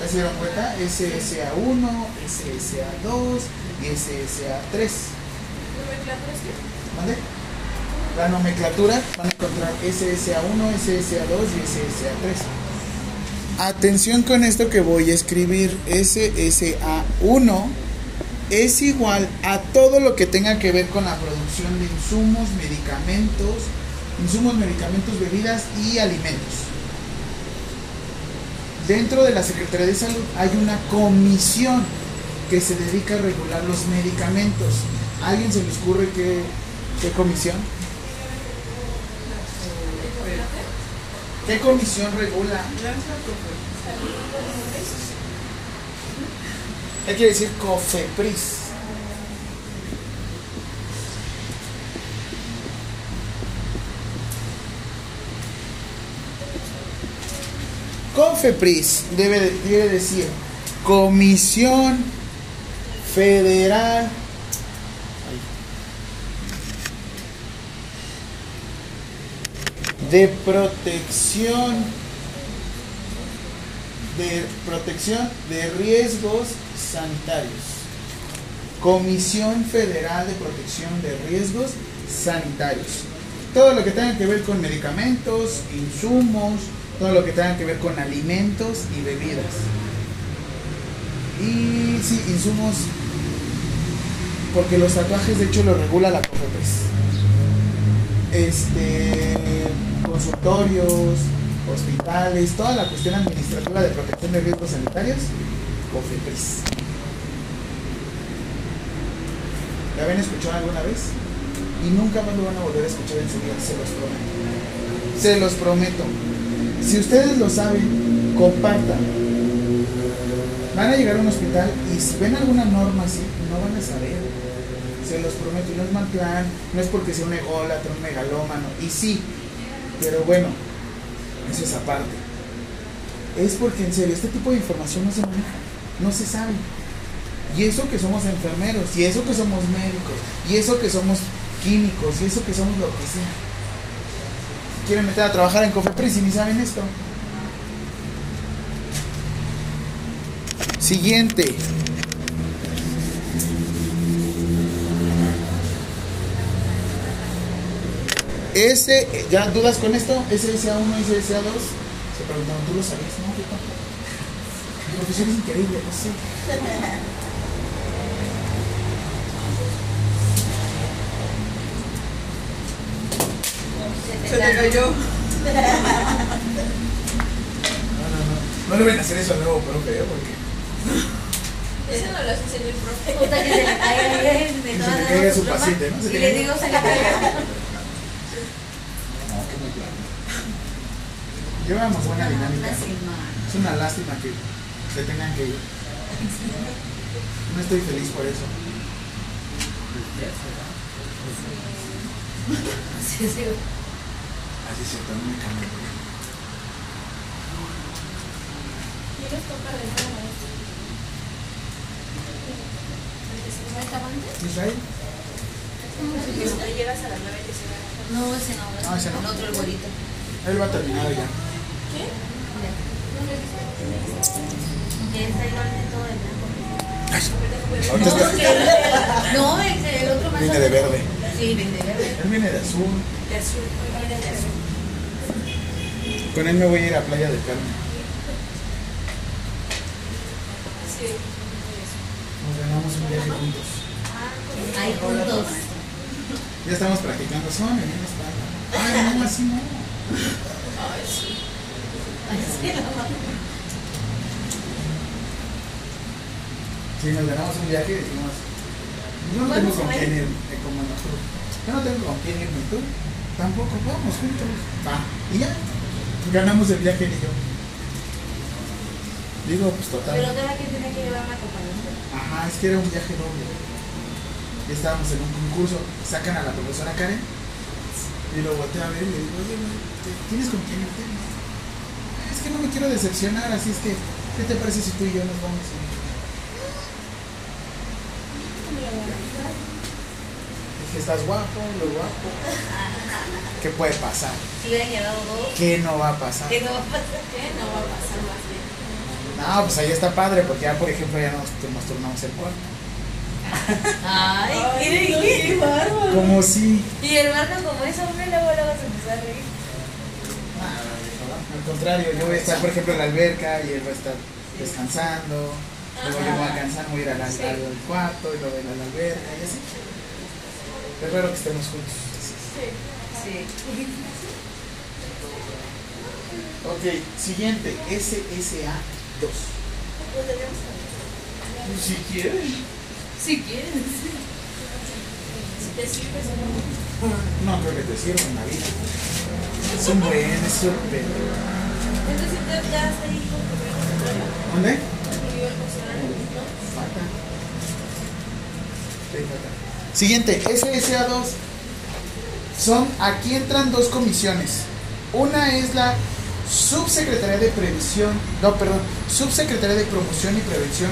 ¿Ya se dieron cuenta? SSA1, SSA2 y SSA3. ¿Nomenclatura es qué? ¿Vale? la nomenclatura, van a encontrar SSA1, SSA2 y SSA3. Atención con esto que voy a escribir. SSA1 es igual a todo lo que tenga que ver con la producción de insumos, medicamentos, insumos, medicamentos, bebidas y alimentos. Dentro de la Secretaría de Salud hay una comisión que se dedica a regular los medicamentos. ¿A ¿Alguien se le ocurre qué comisión? ¿Qué comisión regula? ¿Qué quiere decir COFEPRIS? COFEPRIS debe, debe decir Comisión Federal de Protección de Protección de Riesgos Sanitarios. Comisión Federal de Protección de Riesgos Sanitarios. Todo lo que tenga que ver con medicamentos, insumos, todo lo que tenga que ver con alimentos y bebidas. Y sí, insumos, porque los tatuajes de hecho lo regula la COFEPRIS. Este, consultorios, hospitales, toda la cuestión administrativa de protección de riesgos sanitarios, COFEPRIS. ¿La habían escuchado alguna vez? Y nunca más lo van a volver a escuchar en su vida, se los prometo. Se los prometo. Si ustedes lo saben, compartan. Van a llegar a un hospital y si ven alguna norma así, no van a saber. Se los prometo, y no es mal plan, no es porque sea un ególatra, un megalómano, y sí, pero bueno, eso es aparte. Es porque en serio, este tipo de información no se maneja, no se sabe. Y eso que somos enfermeros, y eso que somos médicos, y eso que somos químicos, y eso que somos lo que sea. Quieren meter a trabajar en Cofepris y ni saben esto. Siguiente. Ese, ¿ya dudas con esto? SSA1 y SSA2. Se preguntaron, ¿tú lo sabías? No, yo tampoco. El profesor es increíble, no sé. Se te cayó. No, no, no. No a hacer eso al nuevo profe, ¿eh? Porque Eso no lo hace el profe. Puta que se le caiga y me Que se le caiga su paciente, ¿no? Se Y le digo, se le caiga. No, qué muy claro. Llevamos buena dinámica. Es una lástima que se tengan que ir. No estoy feliz por eso. Sí, sí. Así se toma me cambio. ¿Y nos toca de nuevo. ¿Israel? Ahí llegas a las 9 que se va a No, ese no. Ah, ese no. El otro, el güerito. Él va a terminar ya. ¿Qué? No, el, el otro más. Viene de verde. Sí, viene de verde. Él viene de azul. De azul. Viene de azul. Con él me voy a ir a Playa del Carmen. Sí. Nos ganamos un viaje juntos. Hay puntos. Ya estamos practicando. Son en una espalda. Ay, no, así no. Ay, sí. Si nos ganamos un viaje, decimos. Yo no tengo con quién ir, eh, como nosotros. Yo no tengo con quién irme, tú. Tampoco, vamos juntos. Va. Y ya. Ganamos el viaje y yo. Digo, pues Pero total. cada quien tiene que llevar una acompañante. Ajá, es que era un viaje doble. Estábamos en un concurso, sacan a la profesora Karen y lo volteé a ver y le digo, oye, güey, ¿te- ¿tienes con quién irte? Es que no me quiero decepcionar, así es que, ¿qué te parece si tú y yo nos vamos? Dije, estás guapo, lo guapo. ¿Qué puede pasar? Si hubieran llevado dos, ¿Qué no va a pasar? ¿qué no va a pasar? ¿Qué? No va a pasar más bien. No, pues ahí está padre, porque ya, por ejemplo, ya nos, nos turnamos el cuarto. Ay, Ay, ¿qué qué? qué bárbaro. Como si. Y el Marco, como es hombre, luego luego se empezó a reír. Al contrario, yo voy a estar, por ejemplo, en la alberca y él va a estar descansando. Luego yo voy a cansar, voy a ir al, cuarto y luego ir a la alberca y así. Es raro que estemos juntos. Sí. Sí. Ok, siguiente, SSA 2. Lo tenemos también. Si quieren. Si quieres. Te no. Creo que te sirva en la vida. Es un buen, es súper. Entonces ya- está ahí con tu ¿Dónde? Siguiente, SSA2. Son, aquí entran dos comisiones. Una es la Subsecretaría de Previsión, no, perdón, Subsecretaría de Promoción y Prevención,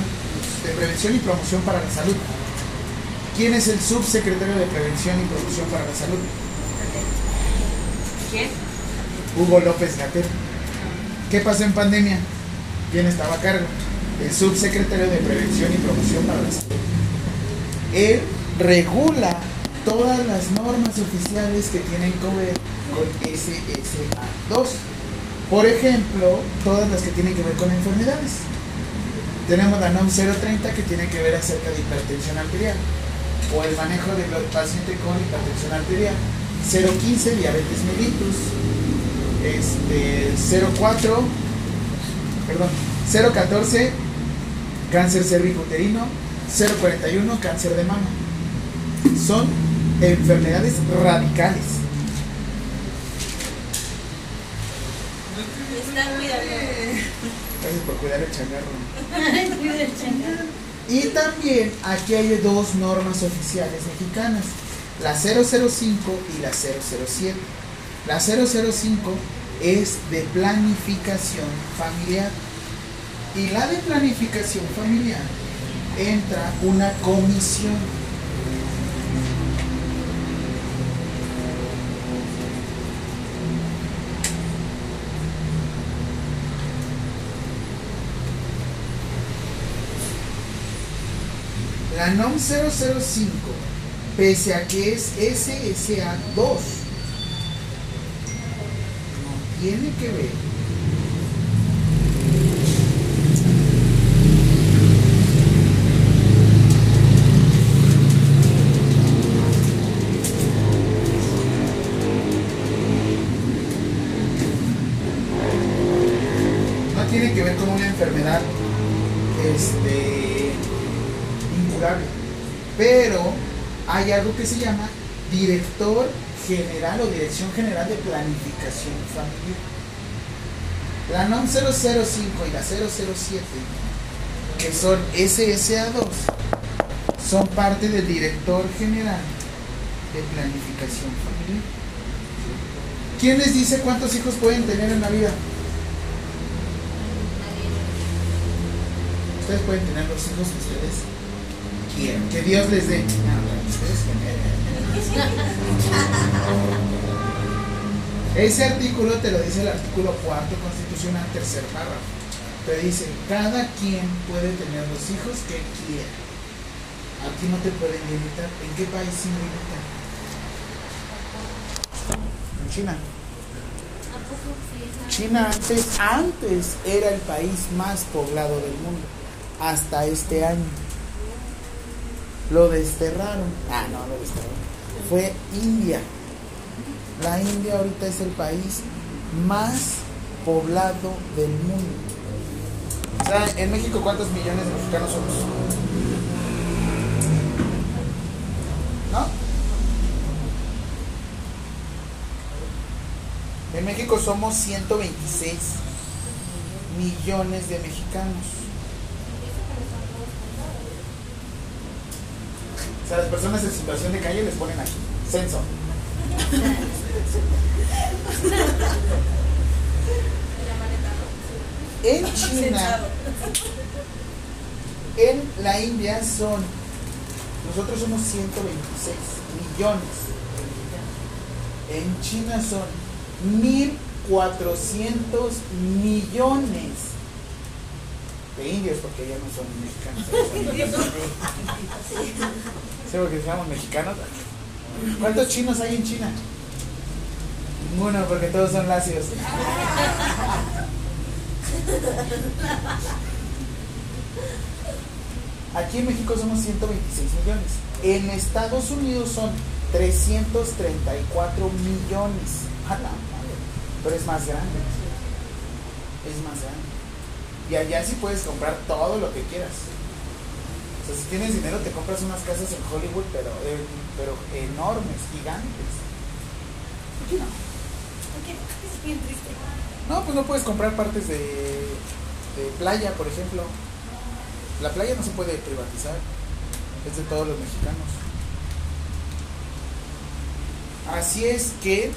de Prevención y Promoción para la Salud. ¿Quién es el Subsecretario de Prevención y Promoción para la Salud? ¿Quién? Hugo López Gatel. ¿Qué pasó en pandemia? ¿Quién estaba a cargo? El subsecretario de Prevención y Promoción para la Salud. Él regula todas las normas oficiales que tienen que ver con SSA2. Por ejemplo, todas las que tienen que ver con enfermedades. Tenemos la NOM 030 que tiene que ver acerca de hipertensión arterial o el manejo del paciente con hipertensión arterial. 015 diabetes mellitus, este 04 perdón 014 cáncer cervicuterino 041 cáncer de mama. Son enfermedades radicales. Gracias por cuidar el changarro. Cuida el changarro. Y también aquí hay dos normas oficiales mexicanas la 005 y la 007 la 005 es de planificación familiar y la de planificación familiar entra una comisión La NOM 005, pese a que es SSA 2, no tiene que ver. Se llama director general o dirección general de planificación familiar. La NOM 005 y la 007, que son SSA2, son parte del director general de planificación familiar. ¿Quién les dice cuántos hijos pueden tener en la vida? Ustedes pueden tener los hijos que ustedes quieran. Que Dios les dé. Ese artículo te lo dice el artículo cuarto constitucional, tercer párrafo. Te dice, cada quien puede tener los hijos que quiera. Aquí no te pueden limitar. ¿En qué país sin limitar? En China. China antes, antes era el país más poblado del mundo, hasta este año. Lo desterraron. Ah, no, lo desterraron. Fue India. La India ahorita es el país más poblado del mundo. O sea, en México, ¿cuántos millones de mexicanos somos? ¿No? En México somos 126 millones de mexicanos. O sea, las personas en situación de calle les ponen aquí, censo. En China, en la India son, nosotros somos 126 millones. En China son 1.400 millones. De indios, porque ya no son mexicanos. Sí, porque seamos mexicanos. ¿Cuántos chinos hay en China? Ninguno, porque todos son lacios. Aquí en México somos 126 millones. En Estados Unidos son 334 millones. Pero es más grande. Es más grande. Y allá sí puedes comprar todo lo que quieras. O sea, si tienes dinero te compras unas casas en Hollywood, pero, eh, pero enormes, gigantes. Aquí no. Porque es bien triste. No, pues no puedes comprar partes de, de playa, por ejemplo. La playa no se puede privatizar. Es de todos los mexicanos. Así es que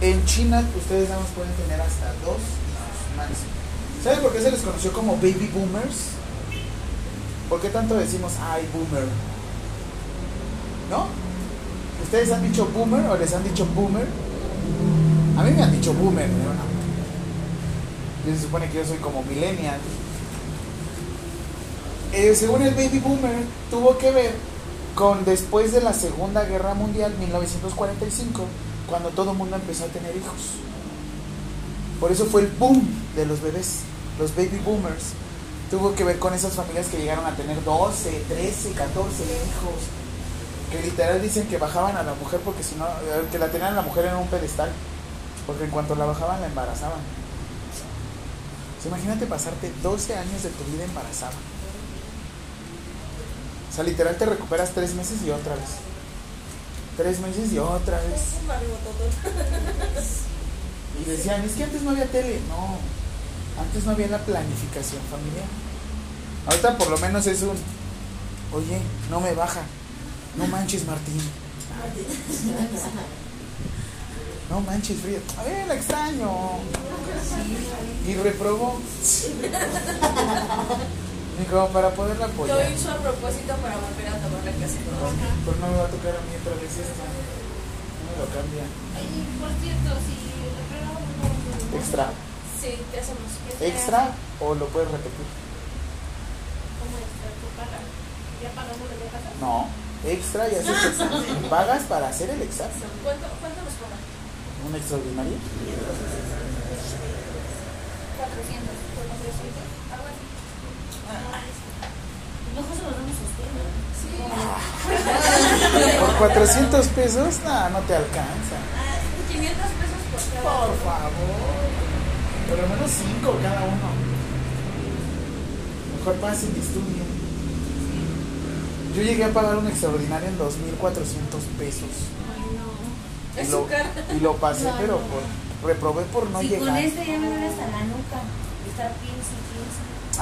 en China ustedes nada más pueden tener hasta dos hijos máximo. ¿Saben por qué se les conoció como baby boomers? ¿Por qué tanto decimos ay boomer? ¿No? ¿Ustedes han dicho boomer o les han dicho boomer? A mí me han dicho boomer, pero no. Se supone que yo soy como millennial. Eh, según el baby boomer, tuvo que ver con después de la Segunda Guerra Mundial, 1945, cuando todo el mundo empezó a tener hijos. Por eso fue el boom de los bebés, los baby boomers. Tuvo que ver con esas familias que llegaron a tener 12, 13, 14 hijos. Que literal dicen que bajaban a la mujer porque si no, eh, que la tenían a la mujer en un pedestal. Porque en cuanto la bajaban la embarazaban. O imagínate pasarte 12 años de tu vida embarazada. O sea, literal te recuperas tres meses y otra vez. Tres meses y otra vez. Y decían, es que antes no había tele. No, antes no había la planificación familiar. Ahorita por lo menos es un, oye, no me baja. No manches, Martín. No manches, Frida. A ver, la extraño. Y reprobó. Y como para poderla Lo apoyar. hizo a propósito para volver a tomar la clase. Pues no me va a tocar a mí otra vez esta. No me lo cambia. Ay, por cierto, si lo no. Extra. Sí, ¿qué hacemos? ¿Extra o lo puedes repetir? ¿Cómo extra? ¿Tú pagas? ¿Ya pagamos lo que pasa? No. Extra y haces examen. Pagas para hacer el examen. ¿Cuánto, cuánto nos cobran? ¿Un extraordinario? 400. ¿Por 400? Algo así. Mejor se los damos a usted, ¿no? ¿Por 400 pesos? No, no te alcanza. 500 pesos por cada Por favor. Por lo menos 5 cada uno. Mejor pasen y estudien. Yo llegué a pagar un extraordinario en 2.400 pesos. Ay, no. Y lo, y lo pasé, No, pero por, reprobé por no si con llegar. este ya me duele hasta la nuca. Y piensa.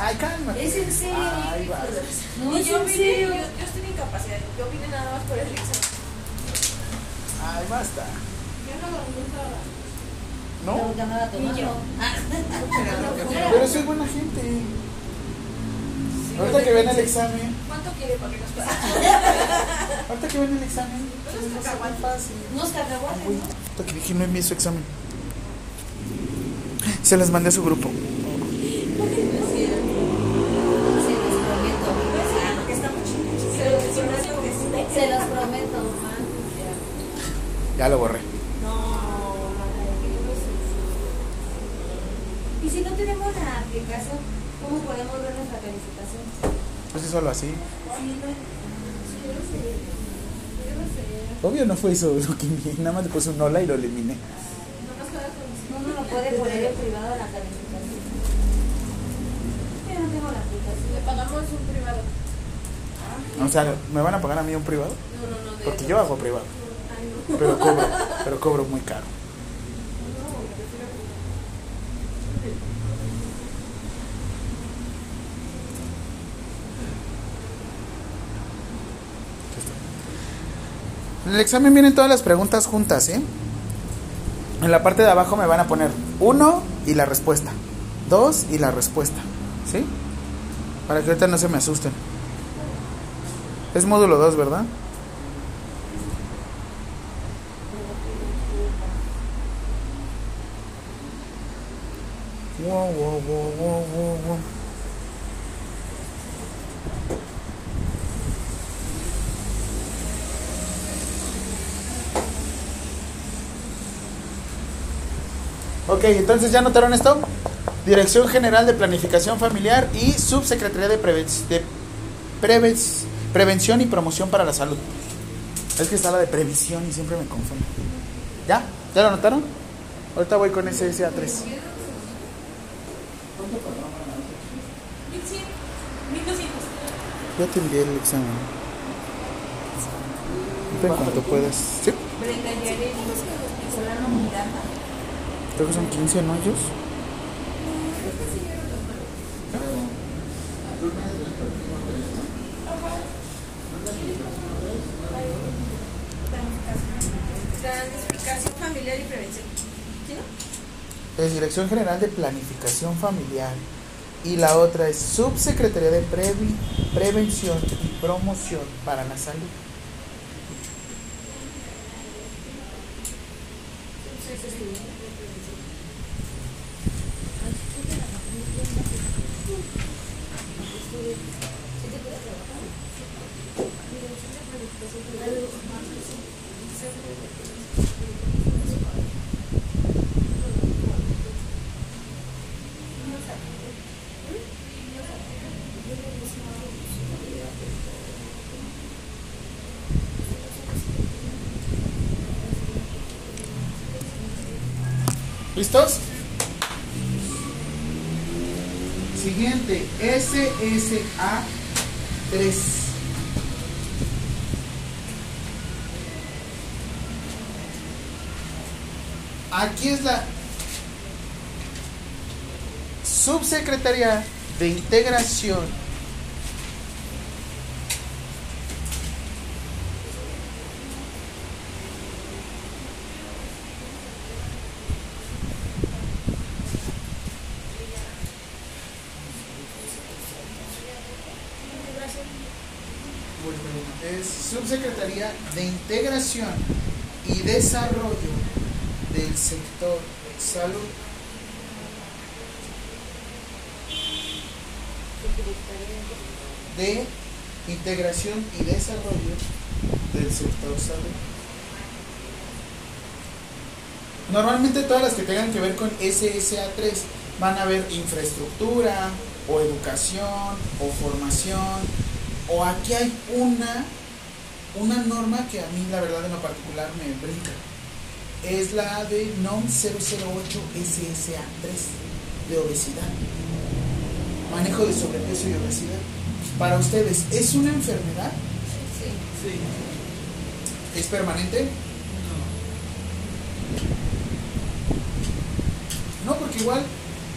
Ay, cálmate. ¿Es en serio? Ay, vas. No, y es yo en vine, serio. yo, yo estoy en incapacidad. Yo vine nada más por el examen. Ay, basta. Yo no lo nunca. ¿No? Tengo que andar a tomar. Ni yo. Ah. Pero soy buena gente. Ahorita que ven el examen, ¿Cuánto quiere para que nos pase? ahorita que ven el examen, Unos es muy cacahuates. fácil. Unos cacahuates, ¿no? ahorita que dije no envié su examen. Se las mandé a su grupo. Se los prometo. Ya lo borré. No, Y si no tenemos la aplicación, ¿cómo podemos ver nuestra calificación? Pues es solo así. Sí, no. Sí, yo lo sé. Yo lo sé. Obvio no fue eso lo que. Nada más le puse un hola y lo eliminé. No me lo puede poner en privado la calificación. Yo no tengo la aplicación. Le pagamos un privado. O sea, ¿me van a pagar a mí un privado? No, no, no. de- Porque yo hago privado. Ay, no. Pero cobro, pero cobro muy caro. En el examen vienen todas las preguntas juntas, ¿eh? En la parte de abajo me van a poner uno y la respuesta, dos y la respuesta, ¿sí? Para que ahorita no se me asusten. Es módulo 2, ¿verdad? Wow, wow, wow, wow, wow, wow. Ok, entonces ya notaron esto. Dirección General de Planificación Familiar y Subsecretaría de, Preven- de Preves- Prevención y Promoción para la Salud. Es que está la de previsión y siempre me confundo. ¿Ya? ¿Ya lo notaron? Ahorita voy con ese SA3. 1100, 1200. Ya te envié el examen. En cuanto puedas. Sí, creo que son 15 ¿no? ellos. Planificación familiar y prevención. ¿Sí, no? Es Dirección General de Planificación Familiar. Y la otra es Subsecretaría de Prevención y Promoción para la Salud. ¿Listos? Siguiente, SSA 3. Aquí es la Subsecretaría de Integración es Subsecretaría de Integración y Desarrollo del Sector Salud. De Integración y Desarrollo del Sector Salud. Normalmente todas las que tengan que ver con SSA3 van a ver infraestructura o educación o formación o aquí hay una una norma que a mí la verdad en lo particular me brinca. Es la de NOM 008 SSA 3 de obesidad. Manejo de sobrepeso y obesidad. Para ustedes, ¿es una enfermedad? ¿Es permanente? No, porque igual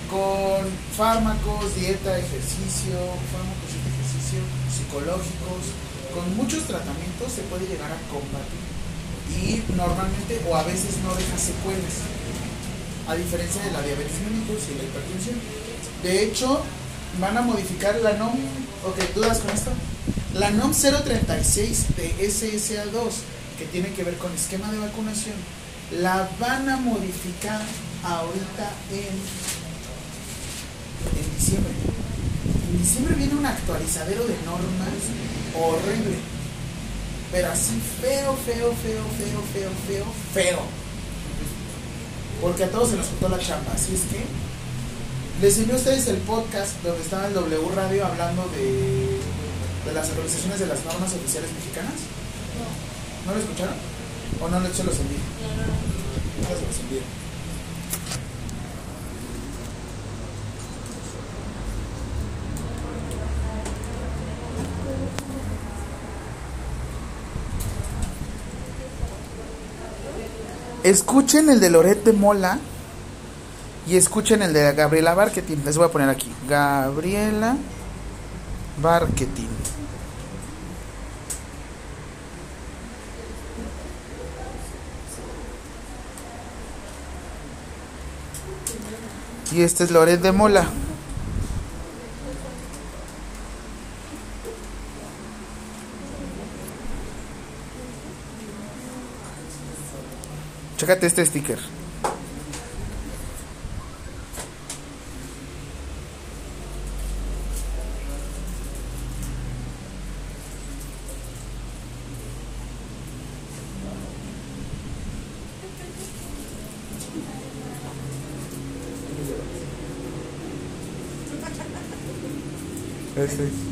con fármacos, dieta, ejercicio, fármacos y ejercicio, psicológicos, con muchos tratamientos se puede llegar a combatir. Y normalmente o a veces no deja secuelas, a diferencia de la diabetes mellitus y la hipertensión. De hecho, van a modificar la NOM, ok, ¿dudas con esto? La NOM 036 de SSA2, que tiene que ver con esquema de vacunación, la van a modificar ahorita en, en diciembre. En diciembre viene un actualizadero de normas horrible. Pero así feo, feo, feo, feo, feo, feo, feo. Porque a todos se nos juntó la chamba. Así es que les envío a ustedes el podcast donde estaba el W Radio hablando de, de las actualizaciones de las normas oficiales mexicanas. ¿No lo escucharon? ¿O no se los envío? No se los envío. Escuchen el de Loret de Mola y escuchen el de Gabriela Barquetín. Les voy a poner aquí. Gabriela Barquetín. Y este es Loret de Mola. Chécate este sticker. Este.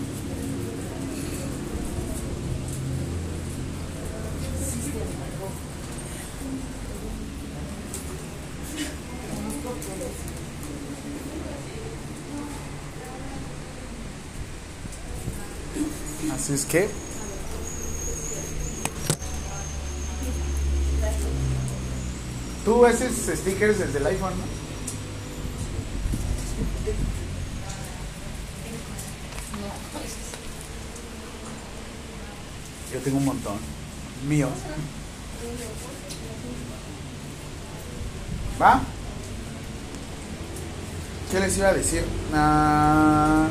Así es que. Tú haces stickers desde el iPhone, ¿no? Yo tengo un montón. Míos. ¿Va? ¿Qué les iba a decir? Ah,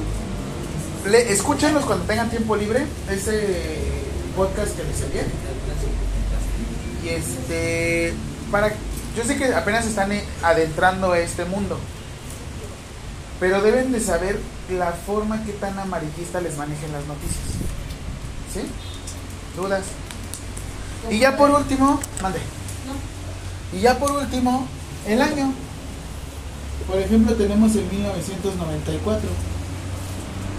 le, escúchenlos cuando tengan tiempo libre. Ese podcast que les envié. Y este. Para. Yo sé que apenas están eh, adentrando a este mundo. Pero deben de saber la forma que tan amarillista les manejen las noticias. ¿Sí? ¿Dudas? Y ya por último, mande. Y ya por último, el año. Por ejemplo, tenemos el 1994,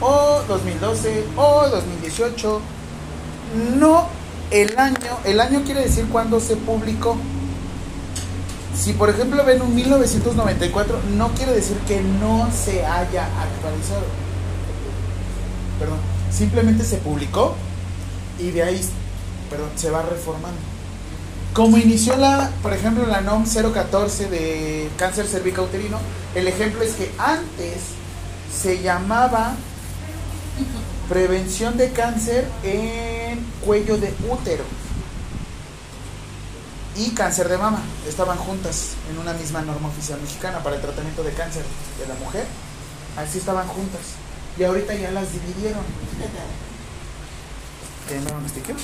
o 2012, o 2018. No el año, el año quiere decir cuando se publicó. Si por ejemplo ven un 1994, no quiere decir que no se haya actualizado. Perdón, simplemente se publicó y de ahí perdón, se va reformando. Como inició la, por ejemplo, la NOM 014 de cáncer cervicouterino, el ejemplo es que antes se llamaba prevención de cáncer en cuello de útero y cáncer de mama. Estaban juntas en una misma norma oficial mexicana para el tratamiento de cáncer de la mujer. Así estaban juntas. Y ahorita ya las dividieron. ¿Quieren ver un sticker?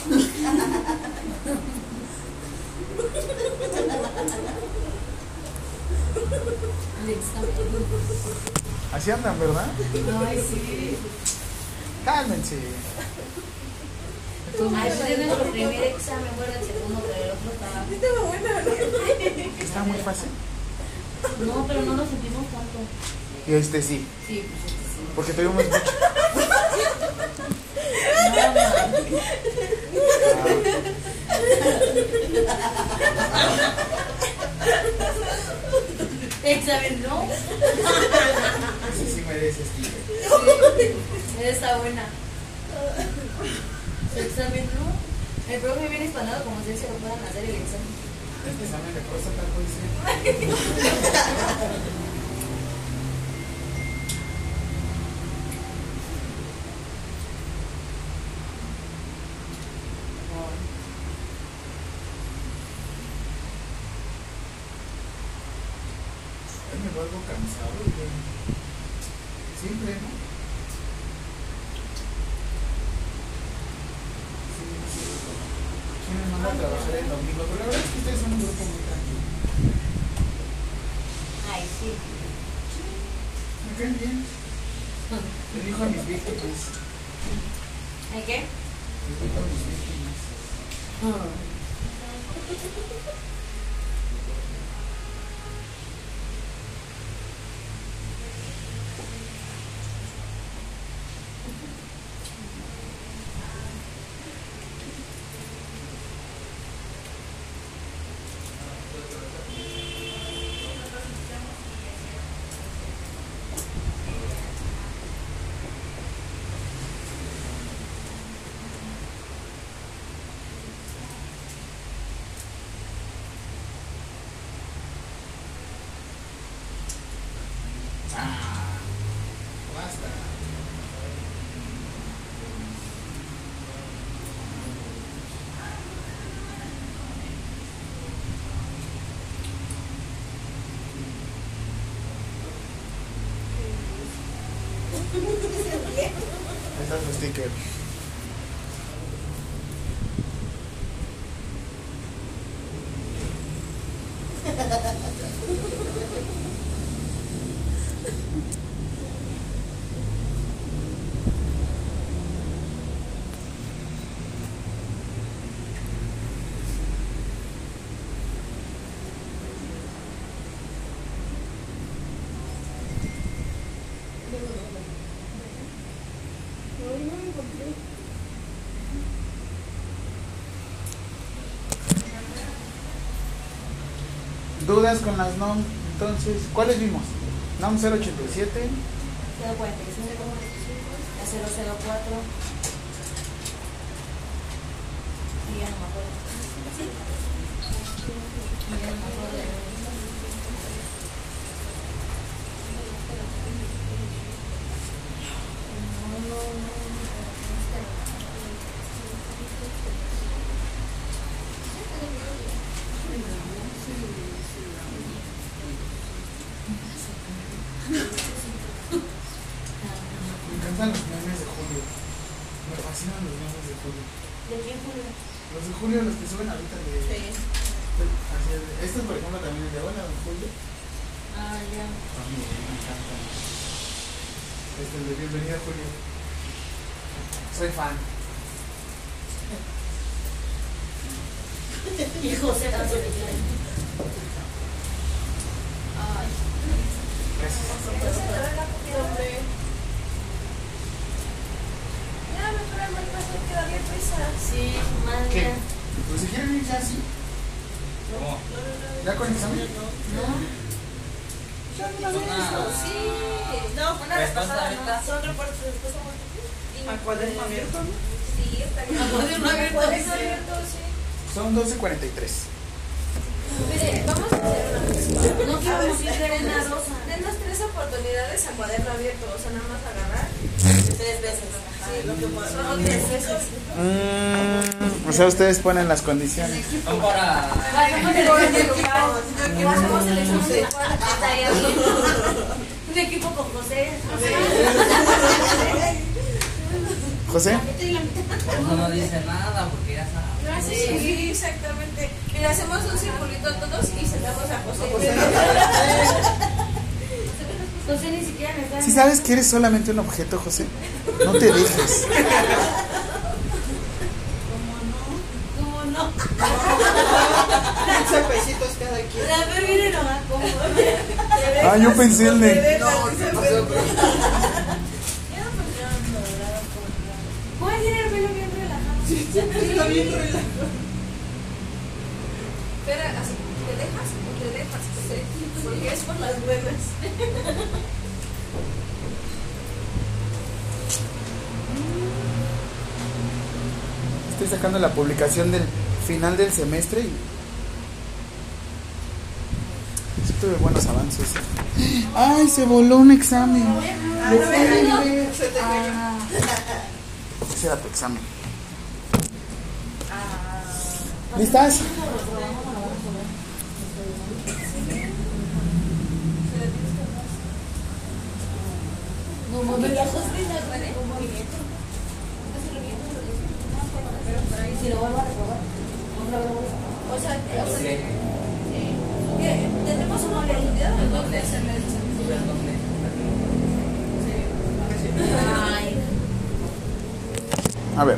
Así andan, ¿verdad? Ay, sí. Cálmense. Ay, sí, es nuestro primer examen, bueno, el segundo, pero el otro estaba. Está muy fácil. No, pero no lo sentimos tanto. Y este sí, Sí, pues este sí. porque tuvimos mucho. No, no. Examen, no. Sí, sí merece sticker. Está buena. Su examen, no. El profe viene hispanado como si él se lo puedan hacer el examen. Este examen de próstata puede ser. Ay, me vuelvo cansado. güey. Siempre, ¿no? Sí, sí. ¿Quién me manda a trabajar el domingo? Pero la verdad es que ustedes son un grupo muy tranquilo. Ay, sí. Me caen bien. Le dijo a mis víctimas. ¿Ay qué? Les dijo a mis víctimas. Ah, basta. Ahí está ¿Dudas con las NOM? Entonces, ¿cuáles vimos? NOM 087. 045, la 004. Y ya no me acuerdo. ¿Sí? Y ya no me acuerdo. No, no, no, Me encantan los memes de Julio. Me fascinan los memes de Julio. ¿De quién Julio? Los de Julio, los que suben ahorita de. Así es. Estos, por ejemplo, también es de Hola, don Julio. Ah, ya. A mí me encantan. Este, el de Bienvenido, Julio. Soy fan. Y José quiere. Ay, Gracias. no se te ve la copia, hombre. Ya, me trae más fácil que David Risa. Sí, más ¿Qué? ya. Pues si quieren ir ya así. ¿Cómo? Ya con examen. ¿No? Una vez. Ah. Sí. No, fue una vez pasada. ¿no? Son reportes de respuesta múltiple. ¿A cuaderno abierto? Sí, está bien. ¿A cuaderno abierto? Cuaderno abierto, sí. Son 12.43. Mire, vamos a hacer una cosa. No quiero decir Serena Rosa. Denos tres oportunidades a cuaderno abierto, o sea, nada más agarrar tres veces. Mm, o sea, ustedes ponen las condiciones. Un equipo con José. José, Uno no dice nada porque ya sabe. Sí, exactamente. Mira, hacemos un circulito todos y sentamos a José. José ni siquiera me está. si sabes que eres solamente un objeto, José, no te dejes. ¿Cómo no? 15 pesitos cada quien. La ver, miren nomás cómo. Ah, yo pensé el de. No, se pasó. ¿Cómo tiene el pelo bien relajado? Está bien relajado. Espera, así, ¿te dejas o te dejas? Porque es por las buenas. Estoy sacando la publicación del final del semestre y. Sí tuve buenos avances. ¡Ay, se voló un examen! Lo pueden ver. Se te cayó. Ese era tu examen. ¿Listas? No, mami, la José la duele. Y si lo vuelvo a O sea, que- o ¿Por sea, tenemos una oportunidad de A ver.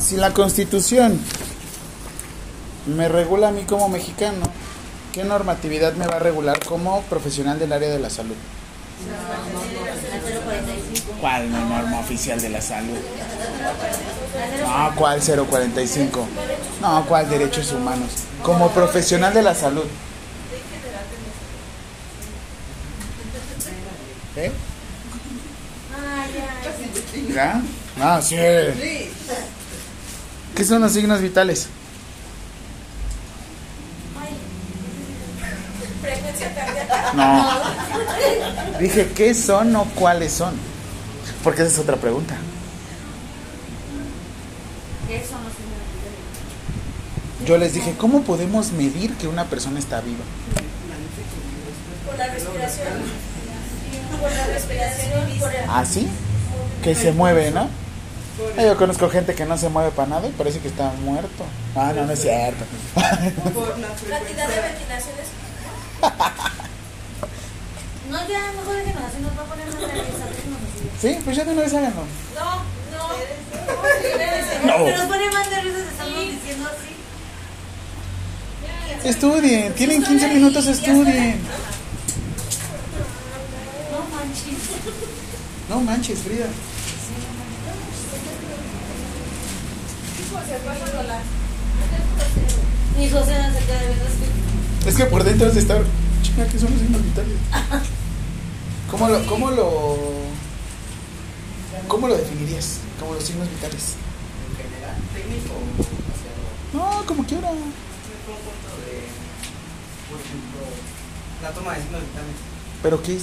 Si la constitución me regula a mí como mexicano, ¿qué normatividad me va a regular como profesional del área de la salud? la 045. ¿Cuál no norma oficial de la salud? No, ¿cuál 045? No, ¿cuál derechos humanos? Como profesional de la salud. ¿Eh? Ya. Ah. Sí. ¿Qué son los signos vitales? Frecuencia cardíaca. No. Dije, ¿qué son o cuáles son? Porque esa es otra pregunta. Yo les dije, ¿cómo podemos medir que una persona está viva? Por la respiración. Por la respiración. ¿Ah, sí? Que se mueve, ¿no? Ah, Yo conozco gente que no se mueve para nada y parece que está muerto. Ah, no, no es cierto. Por la Cantidad de ventilaciones. No, ya mejor déjenos, así nos va a poner más nerviosos. ¿Sí? Pues ya de una vez háganlo. No, no. No. Se nos pone más nerviosos, estamos diciendo así. Estudien, tienen 15 minutos, estudien. No manches. No manches, Frida. Y José no se queda de Es que por dentro se está. Chinga, ¿qué son los signos vitales? ¿Cómo lo, cómo lo, cómo lo definirías? Como los signos vitales. En general, técnico o demasiado. No, como quiera. Un conjunto de, por ejemplo, la toma de signos vitales. ¿Pero qué es?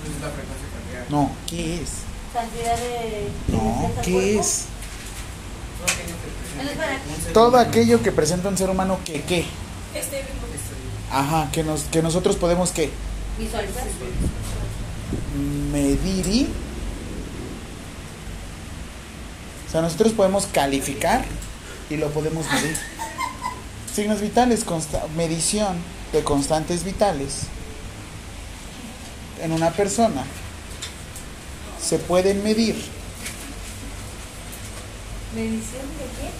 Pues es la frecuencia cardíaca. No, ¿qué es? Cantidad de. No, ¿qué es? Todo aquello que presenta un ser Todo humano. aquello que presenta un ser humano que qué. Este mismo. Ajá, que nos que nosotros podemos qué? Visualizar. Medir y o sea, nosotros podemos calificar y lo podemos medir. Signos vitales, consta- medición de constantes vitales en una persona se pueden medir ¿Medición de qué?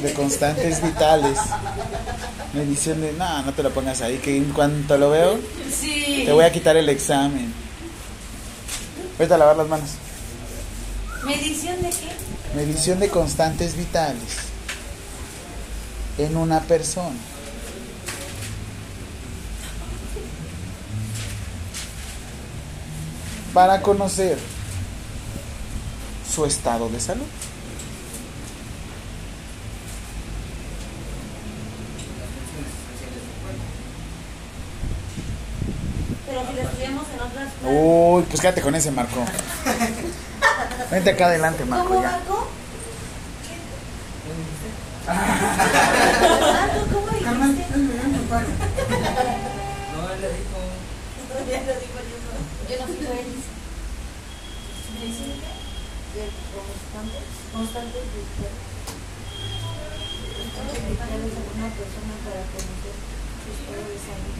De constantes vitales. Medición de, no, no te lo pongas ahí, que en cuanto lo veo Sí. te voy a quitar el examen. Vete a lavar las manos. ¿Medición de qué? Medición de constantes vitales en una persona. Para conocer su estado de salud. Las funciones esenciales del cuerpo. Pero si lo estudiamos en otras. Uy, pues quédate con ese Marco. Vente acá adelante, Marco, ¿Cómo, ya. Marco? ¿Qué dijiste? Marco, ¿cómo dijiste? me. No, él le dijo. Ya lo digo yo. Yo no fui él. De una persona para conocer estado de salud.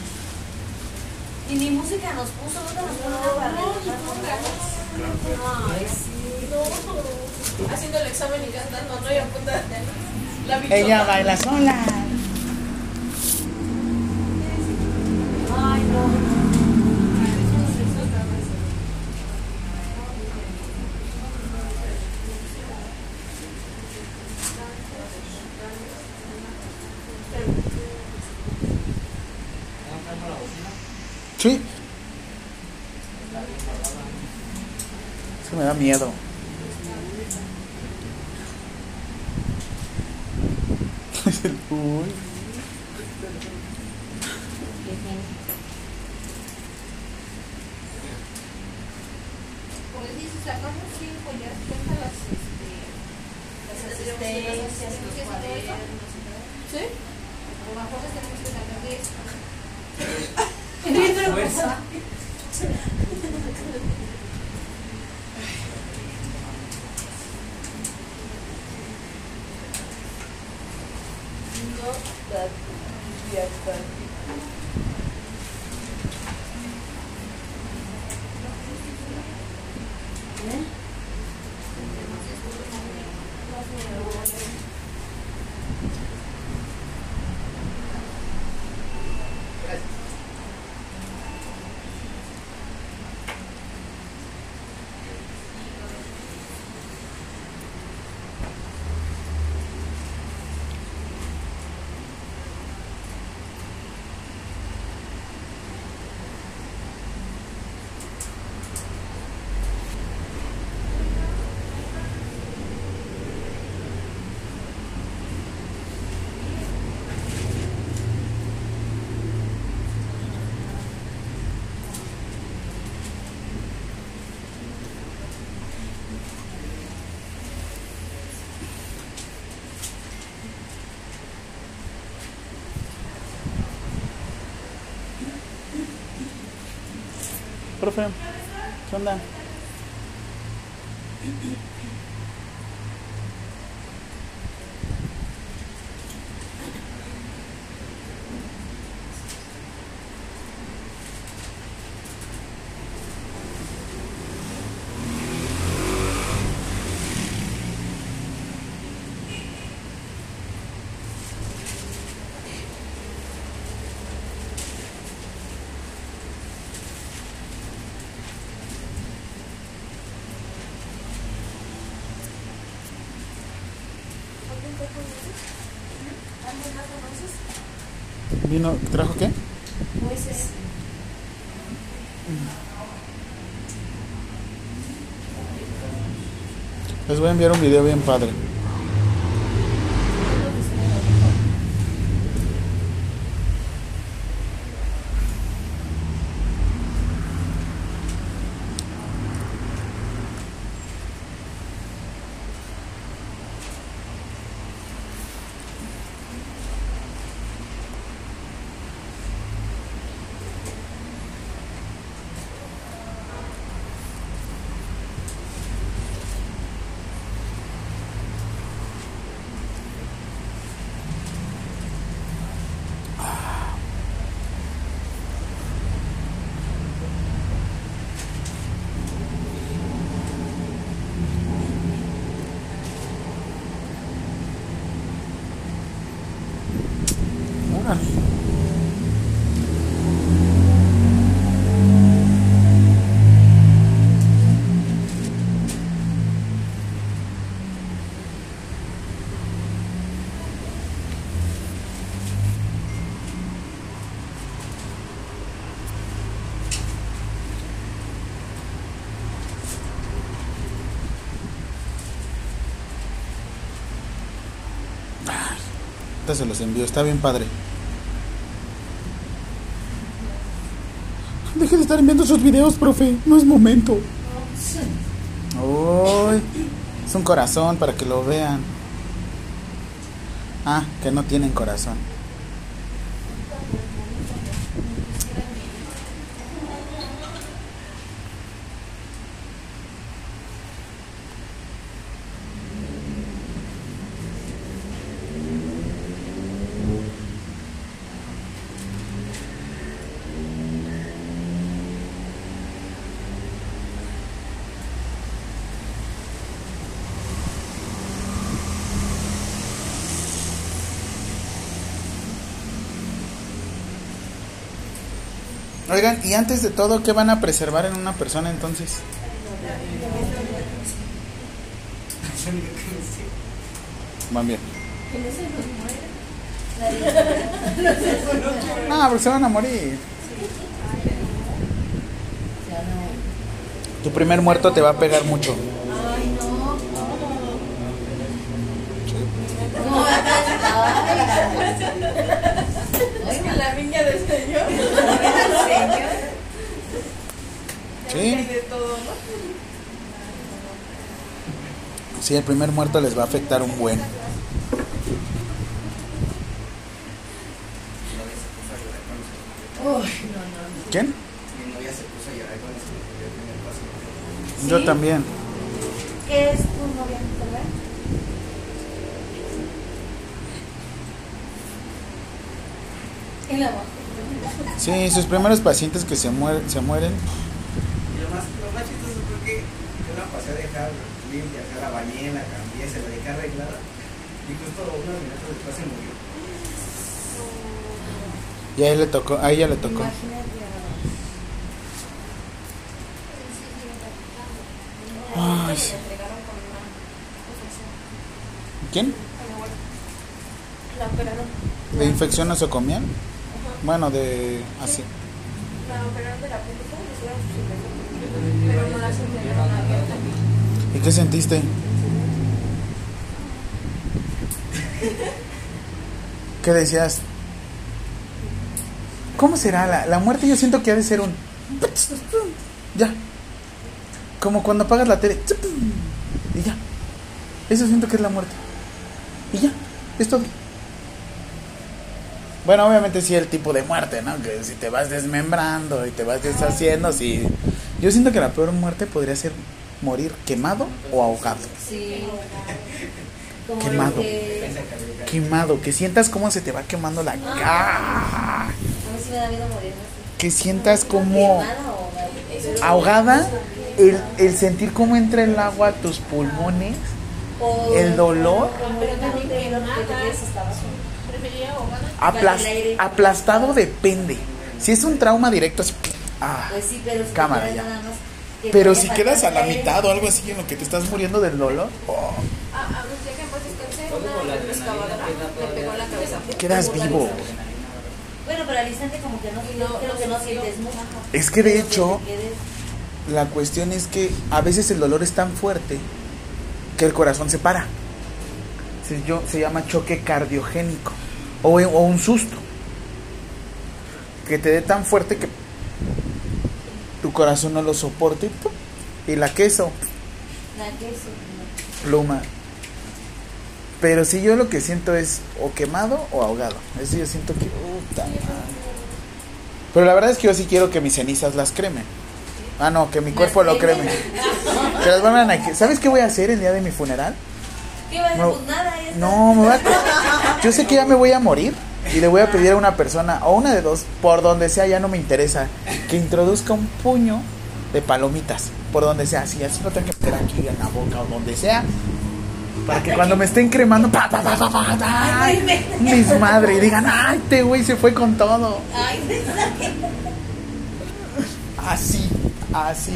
Y ni música nos puso, nunca nos puso nada para relajar. Ay, sí. No. Haciendo el examen y cantando, no, y a punta de la bichota. Ella baila sola. Ay, no. Sí. Eso me da miedo. Es el uy. Como dices, sacamos cinco, ya cuenta las, este, las asistencias, los cuadernos y todo. ¿Sí? A lo mejor les tenemos que sacar diez. Fuerza. No, that, ya está. Profe, ¿qué onda? ¿Trajo qué? Les voy a enviar un video bien padre. Órale. Ay, ahorita se los envío, está bien padre. Deje de estar enviando sus videos, profe. No es momento. Uy, es un corazón para que lo vean. Ah, que no tienen corazón. Y antes de todo, ¿qué van a preservar en una persona entonces? Van bien. No, porque se van a morir. Tu primer muerto te va a pegar mucho. Ay, no. Es que la viña del Señor. Sí. Hay de todo, ¿no? Sí, el primer muerto les va a afectar un buen. ¿Quién? Paso. Yo también. ¿Qué es tu novia. Sí, sus primeros pacientes que se mueren, se mueren. Y lo más, lo más chistoso fue que yo la pasé a dejar limpia, o sea, la bañé, la cambié, se la dejé arreglada. Y justo unos minutos después se murió. Y a él le tocó, a ella le tocó. Ay, sí. ¿Quién? La operaron. ¿De infección nosocomial? Bueno, de así. La operaron de la. Pero no abierta. ¿Y qué sentiste? ¿Qué decías? ¿Cómo será la, la muerte? Yo siento que ha de ser un... Ya. Como cuando apagas la tele. Y ya. Eso siento que es la muerte. Y ya. Es todo. Bueno, obviamente sí el tipo de muerte, ¿no? Que si te vas desmembrando y te vas deshaciendo, sí. Yo siento que la peor muerte podría ser morir quemado o ahogado. Sí. Quemado. que-. Quemado, que sientas cómo se te va quemando la cara. Me da miedo. Que sientas como ahogada. el, el sentir cómo entra el agua a tus pulmones, el dolor, aplas- aplastado depende. Si es un trauma directo, así, ah. Pues sí, pero si Cámara, te ya. quedas nada más que Pero si quedas a la aire. mitad o algo así en lo que te estás muriendo del dolor, oh, Ah. Quedas vivo. Bueno, pero al instante como que no, Y no- creo no que no sintió. sientes mucho. Es que de hecho, la cuestión es que a veces el dolor es tan fuerte que el corazón se para. Se, yo- se llama choque cardiogénico o, o un susto. Que te dé tan fuerte que tu corazón no lo soporte y, ¡pum! y la queso, La queso. pluma. Pero si yo lo que siento es o quemado o ahogado. Eso yo siento que... Pero la verdad es que yo sí quiero que mis cenizas las cremen. Ah, no, que mi cuerpo lo creme. Que las vuelvan a... ¿Sabes qué voy a hacer el día de mi funeral? ¿Qué vas a No. hacer? Pues nada, ya está. No, me voy a... Yo sé que ya me voy a morir y le voy a pedir a una persona, o una de dos, por donde sea, ya no me interesa, que introduzca un puño de palomitas, por donde sea, si así no tengo que meter aquí en la boca o donde sea, para que cuando me estén cremando, pa, pa, pa, pa, ay, mis madres, y digan, ay, este güey se fue con todo. Así, así.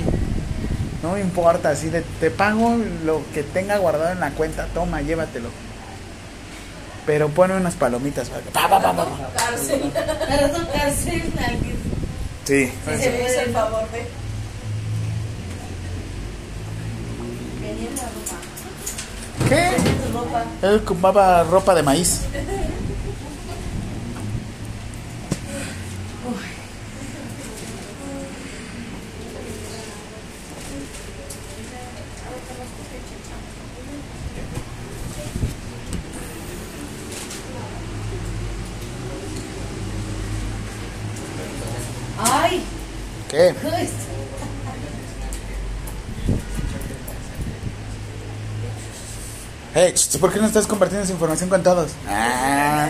No me importa, así de, te pago lo que tenga guardado en la cuenta, toma, llévatelo. Pero pone unas palomitas. para que- pa, pa, pa. Sí. Si se me el favor de. Venía la ropa. ¿Qué? Él ocupaba ropa de maíz. Ay, ¿Qué? Hey, ch, ¿por qué no estás compartiendo esa información con todos? Ah,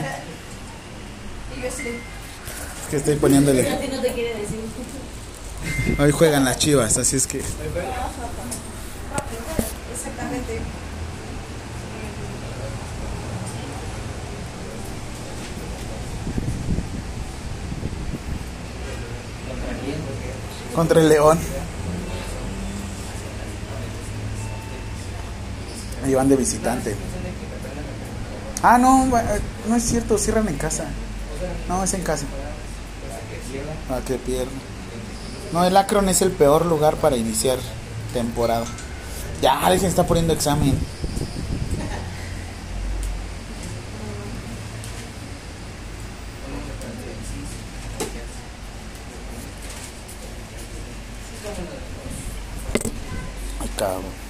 Y yo sí. es que estoy poniéndole. a ti no te quiere decir. Hoy juegan las chivas, así es que. Exactamente. Contra el León. Me llevan de visitante. Ah, no, eh, no es cierto, cierran en casa. No, es en casa. Para que pierdan. No, el Akron es el peor lugar para iniciar temporada. Ya, alguien está poniendo examen. Ay, cabrón.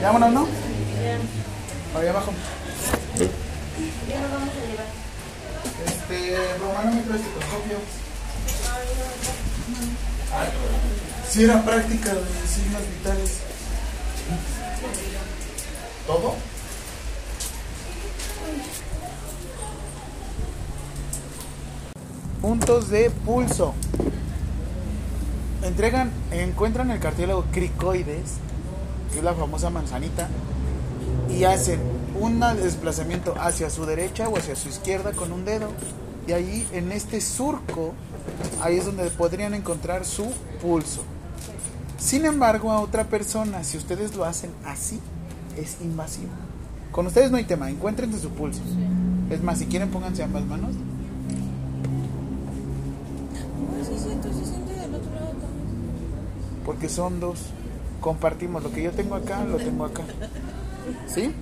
Ya vámonos, ¿no? Ahí abajo. Ya nos vamos a llevar. Este, Romano me trae estetoscopio. Si era práctica de signos vitales. Puntos de pulso. Entregan, encuentran el cartílago cricoides, que es la famosa manzanita, y hacen un desplazamiento hacia su derecha o hacia su izquierda con un dedo. Y ahí en este surco, ahí es donde podrían encontrar su pulso. Sin embargo, a otra persona, si ustedes lo hacen así, es invasivo. Con ustedes no hay tema, encuéntrense su pulso. Es más, si quieren pónganse ambas manos. Porque son dos. Compartimos lo que yo tengo acá, lo tengo acá. ¿Sí?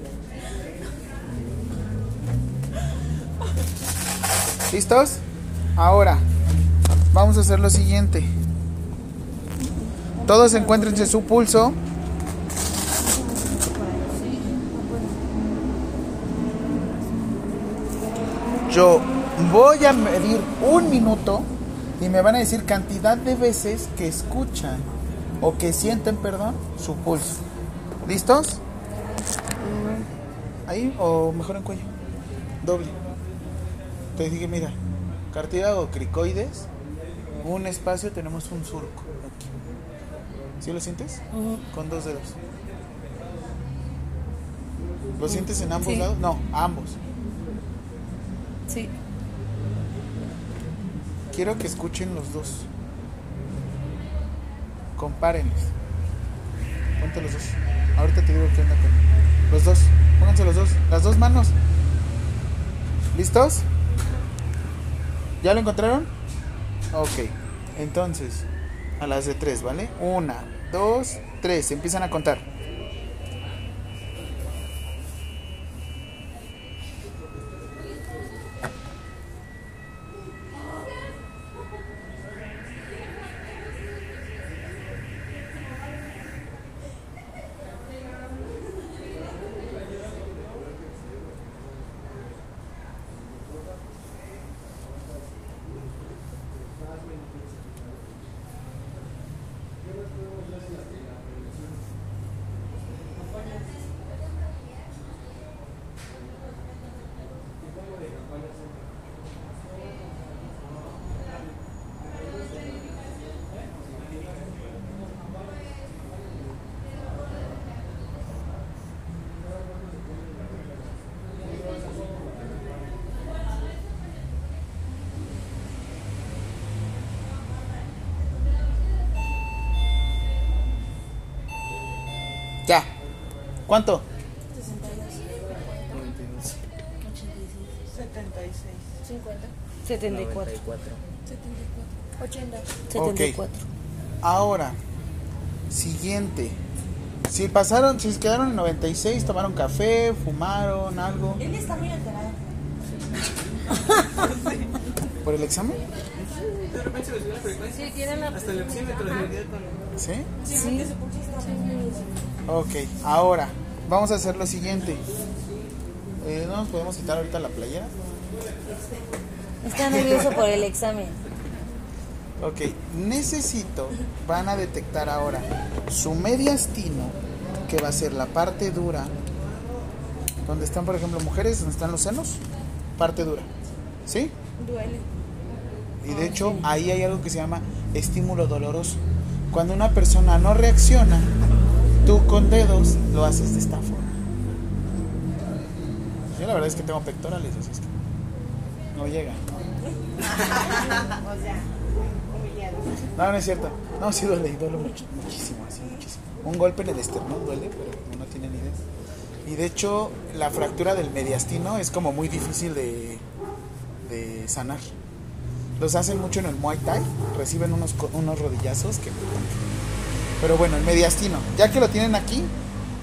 ¿Listos? Ahora, vamos a hacer lo siguiente. Todos encuéntrense su pulso. Yo voy a medir un minuto Y me van a decir cantidad de veces que escuchan o que sienten, perdón, su pulso. ¿Listos? Ahí o mejor en cuello. Doble. Te dije, mira, cartílago cricoides, un espacio tenemos un surco. Aquí. ¿Sí lo sientes? Con dos dedos. ¿Lo sientes en ambos Sí. lados? No, ambos. Sí. Quiero que escuchen los dos. Compárenlos. Ponte los dos. Ahorita te digo qué onda con los dos. Pónganse los dos. Las dos manos. ¿Listos? ¿Ya lo encontraron? Ok. Entonces, a las de tres, ¿vale? Una, dos, tres. Empiezan a contar. Ya. ¿Cuánto? 50. 74. 94. 80. 74. Ahora, siguiente. Si pasaron, si se quedaron en 96, tomaron café, fumaron algo. Él está muy alterado. ¿Por el examen? Sí, tiene la. Hasta el oxímetro. ¿Sí? Sí. Ok, ahora, vamos a hacer lo siguiente. Eh, ¿No nos podemos quitar ahorita la playera? Está nervioso por el examen. Ok, necesito, van a detectar ahora su mediastino, que va a ser la parte dura, donde están, por ejemplo, mujeres, donde están los senos, parte dura. ¿Sí? Duele. Y de hecho, ahí hay algo que se llama estímulo doloroso. Cuando una persona no reacciona, tú con dedos lo haces de esta forma. Yo la verdad es que tengo pectorales, así es que no llega. O sea. No, no es cierto. No, sí duele, duele mucho, muchísimo, así, muchísimo. Un golpe en el esternón duele, pero no tiene ni idea. Y de hecho, la fractura del mediastino es como muy difícil de, sanar. Los hacen mucho en el Muay Thai, reciben unos, unos rodillazos que... Pero bueno, el mediastino, ya que lo tienen aquí,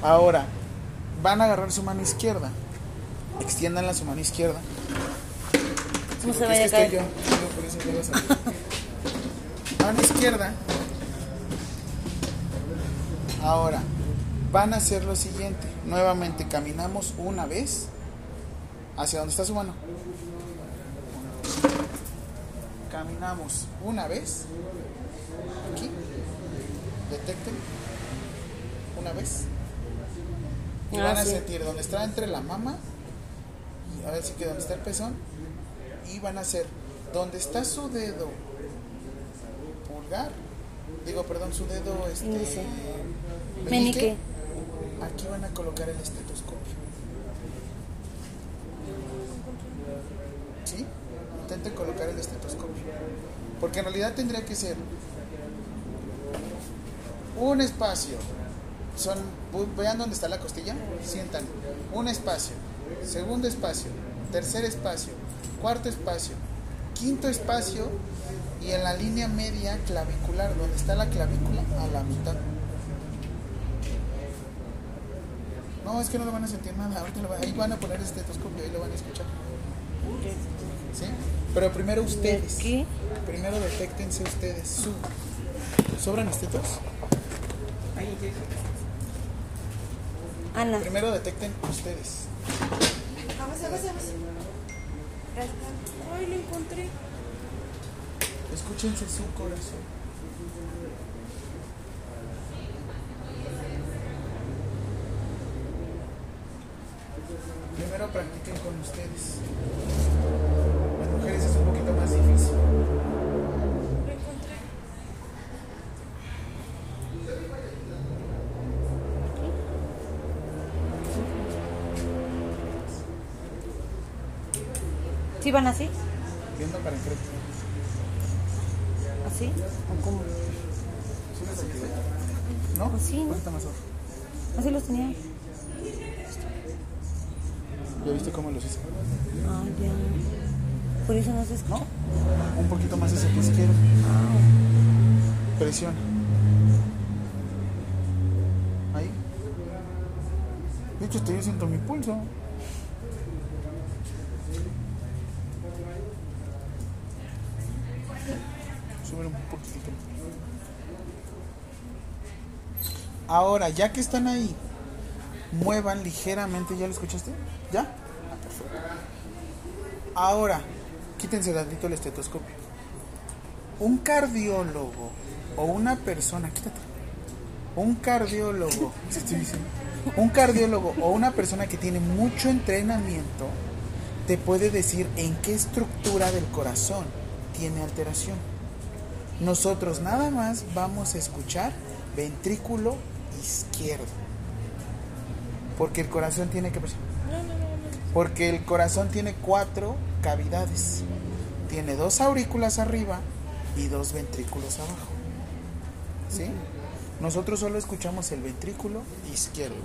ahora van a agarrar su mano izquierda, extiendan su mano izquierda. Sí, No se es a que yo, por eso. Mano izquierda. Ahora, van a hacer lo siguiente. Nuevamente caminamos una vez hacia donde está su mano. Caminamos una vez. Aquí. Detecten. Una vez. Y Ah, van a sí. sentir donde está entre la mama. Y a ver si que donde está el pezón. Y van a hacer donde está su dedo pulgar. Digo, perdón, su dedo este, Menique. Aquí van a colocar el estetoscopio. ¿Sí? Intenten colocar el estetoscopio. Porque en realidad tendría que ser un espacio. Son, vean dónde está la costilla. Sientan. Un espacio. Segundo espacio. Tercer espacio. Cuarto espacio. Quinto espacio. Y en la línea media clavicular, donde está la clavícula, a la mitad. No, es que no lo van a sentir nada. Ahorita lo van- ahí van a poner el estetoscopio, ahí lo van a escuchar. ¿Sí? Pero primero ustedes. ¿Qué? Primero detéctense ustedes. ¿Sobran estetos? Ana. Primero detecten ustedes. Vamos, vamos, vamos. Ay, lo encontré. Escúchense su corazón. Primero practiquen con ustedes. Las mujeres es un poquito ¿Sí van así? Viendo para enfrente. ¿Así? ¿O cómo? ¿No? Pues sí, ¿no? Así los tenía. ¿Ya viste cómo los hice? Ah, ya. Por eso no se escucha. ¿No? Un poquito más hacia tu izquierda. Presiona. Ahí. De hecho, estoy siento mi pulso. Ahora, ya que están ahí, muevan ligeramente. ¿Ya lo escuchaste? ¿Ya? Ah. Ahora, quítense tantito el estetoscopio. Un cardiólogo o una persona, quítate. Un cardiólogo, ¿qué estoy diciendo? Un cardiólogo o una persona que tiene mucho entrenamiento te puede decir en qué estructura del corazón tiene alteración. Nosotros nada más vamos a escuchar ventrículo izquierdo. Porque el corazón tiene que porque el corazón tiene cuatro cavidades. Tiene dos aurículas arriba y dos ventrículos abajo. ¿Sí? Nosotros solo escuchamos el ventrículo izquierdo.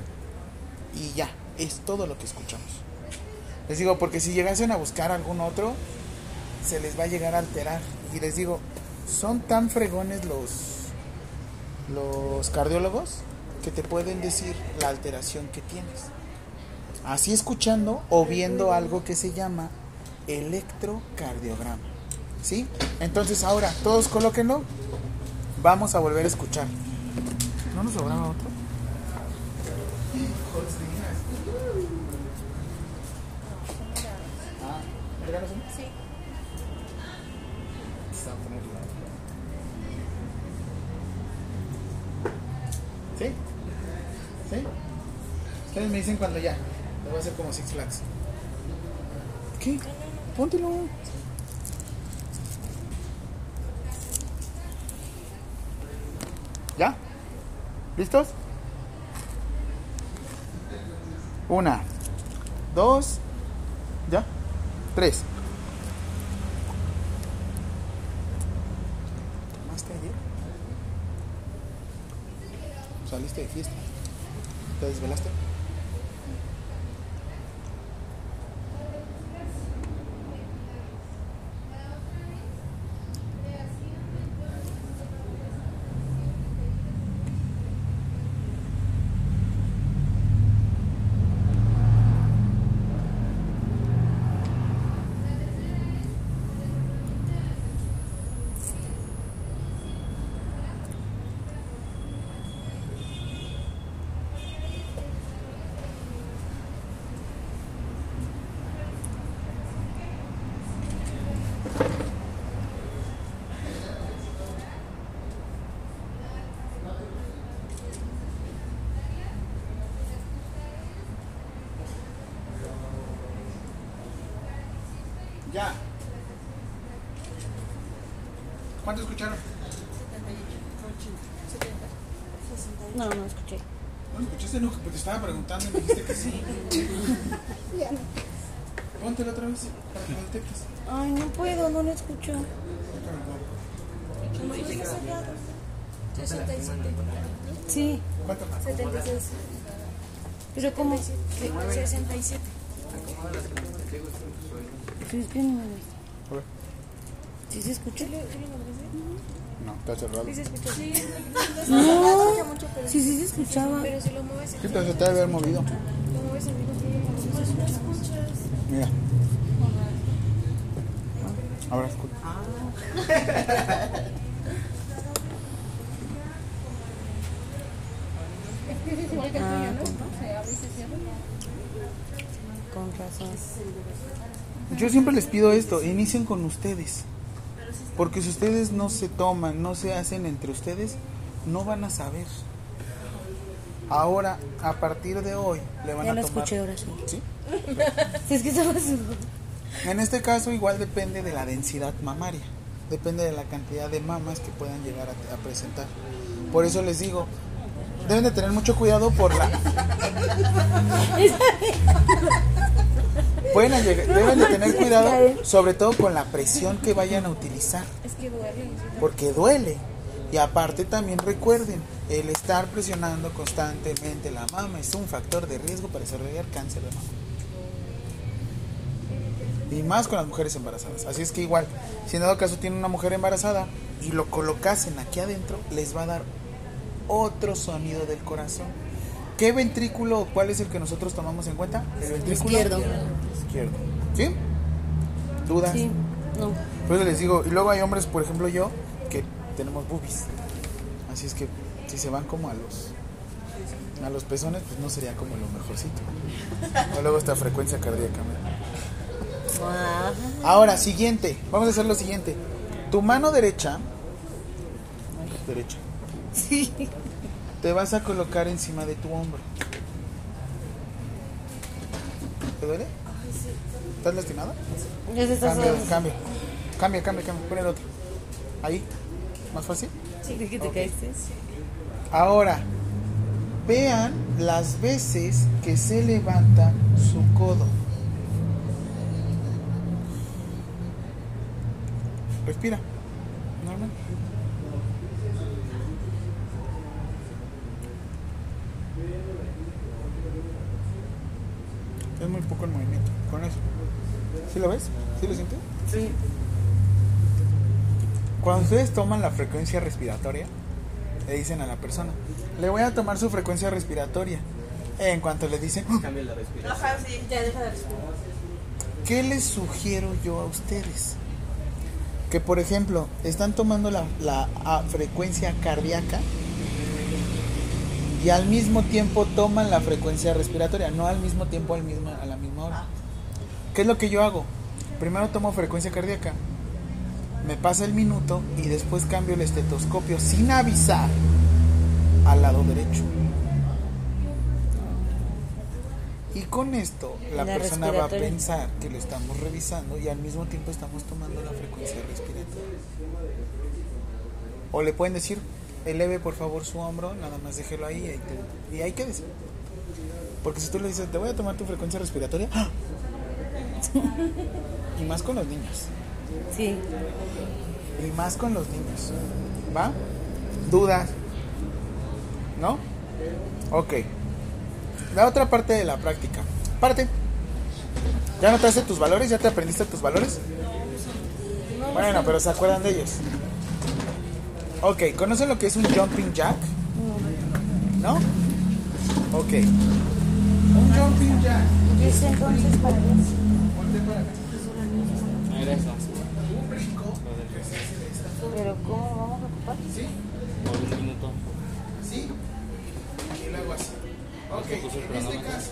Y ya, es todo lo que escuchamos. Les digo, porque si llegasen a buscar algún otro, se les va a llegar a alterar. Y les digo, son tan fregones los, los cardiólogos que te pueden decir la alteración que tienes así escuchando o viendo algo que se llama electrocardiograma. ¿Sí? Entonces ahora, todos colóquenlo. Vamos a volver a escuchar. ¿No nos sobraba otro? Ah, ¿Sí? Ustedes me dicen cuando ya. Lo voy a hacer como Six Flags. ¿Qué? Póntelo. ¿Ya? ¿Listos? Una, dos, ya, tres. ¿Tomaste ayer? ¿Saliste de fiesta? ¿Te desvelaste? ¿Cuánto escucharon? No, no escuché. No escuchaste, no, porque te estaba preguntando y me dijiste que sí. Póntelo otra vez para que lo detectes. Ay, no puedo, no lo escucho. 67. Sí, ¿Cuánto más? 76. pero como... 67. Sí, es que no... A ver. ¿Sí se escucha? No, está cerrado. Sí se escucha. Sí, No, mucho, pero, sí, sí se escuchaba. pero si lo mueves, ¿Qué tal? Se te debe haber movido. lo mueves mismo tiempo. Pues no escuchas. Mira. Ahora escucha. Ah, con razón. Yo siempre les pido esto, inicien con ustedes. Porque si ustedes no se toman, no se hacen entre ustedes, no van a saber. Ahora, a partir de hoy, le van Ya a lo tomar. escuché ahora sí. Es que su... En este caso, igual depende de la densidad mamaria. Depende de la cantidad de mamas que puedan llegar a, a presentar. Por eso les digo, deben de tener mucho cuidado por la. Pueden deben de tener cuidado, sobre todo con la presión que vayan a utilizar. Es que duele. porque duele. Y aparte también recuerden, el estar presionando constantemente la mama es un factor de riesgo para desarrollar cáncer de mama. Y más con las mujeres embarazadas. Así es que igual, si en dado caso tienen una mujer embarazada y lo colocasen aquí adentro, les va a dar otro sonido del corazón. ¿Qué ventrículo cuál es el que nosotros tomamos en cuenta? El ventrículo Izquierdo. izquierdo. ¿Sí? ¿Dudas? Sí, no. Por eso les digo, y luego hay hombres, por ejemplo yo, que tenemos boobies. Así es que si se van como a los a los pezones, pues no sería como lo mejorcito. O luego esta frecuencia cardíaca. Ah, Ahora, siguiente, vamos a hacer lo siguiente. Tu mano derecha, derecha, sí. Te vas a colocar encima de tu hombro. ¿Te duele? ¿Estás lastimada? Está Cambia, cambia, cambia, cambia, cambia. Pon el otro. Ahí, más fácil. Sí, ¿de que te Ok. caíste? Ahora, vean las veces que se levanta su codo. Respira. Normal. Es muy poco el movimiento. Con eso. ¿Sí lo ves? ¿Sí lo sientes? Sí. Cuando ustedes toman la frecuencia respiratoria, le dicen a la persona, le voy a tomar su frecuencia respiratoria. En cuanto le dicen, "Oh, Cambia la respiración. Ajá, sí. Ya deja de respirar. ¿qué les sugiero yo a ustedes? Que por ejemplo, están tomando la, la, ah, frecuencia cardíaca y al mismo tiempo toman la frecuencia respiratoria, no al mismo tiempo al mismo, a la misma hora. ¿Qué es lo que yo hago? Primero tomo frecuencia cardíaca, me pasa el minuto y después cambio el estetoscopio sin avisar al lado derecho. Y con esto la, La persona va a pensar que lo estamos revisando y al mismo tiempo estamos tomando la frecuencia respiratoria. O le pueden decir, eleve por favor su hombro, nada más déjelo ahí y ahí, quédese. Porque si tú le dices, te voy a tomar tu frecuencia respiratoria, ¡ah! y más con los niños. Sí. Y más con los niños. ¿Va? ¿Dudas? ¿No? Ok. La otra parte de la práctica. Parte. ¿Ya notaste tus valores? ¿Ya te aprendiste tus valores? Bueno, pero ¿se acuerdan de ellos? Ok, ¿conocen lo que es un jumping jack? ¿No? Ok. Un jumping jack. Dice entonces para eso. Un brinco. Pero ¿cómo lo vamos a ocupar? ¿Sí? Por un minuto. ¿Sí? Y luego así. Ok, en este caso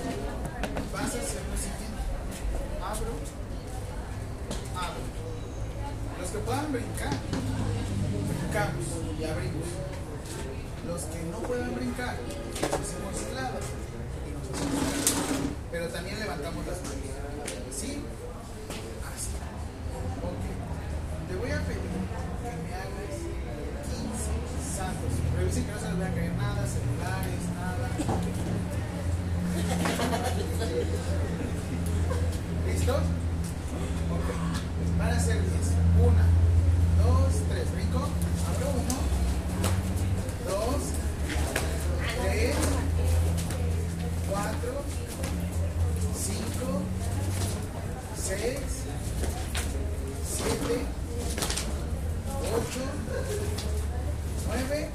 vas a hacer lo siguiente. Abro, abro. Los que puedan brincar, y abrimos. Los que no puedan brincar, de lado. Pero también levantamos las manos. ¿Sí? Así. Ok. Te voy a pedir que me hagas 15 saltos. Revisen que no se les vaya a caer nada, celulares, nada. ¿Listos? Ok. Van a ser 10. Una, dos, tres. Brinco. Abro uno, dos, tres, cuatro, cinco, seis, siete, ocho, nueve,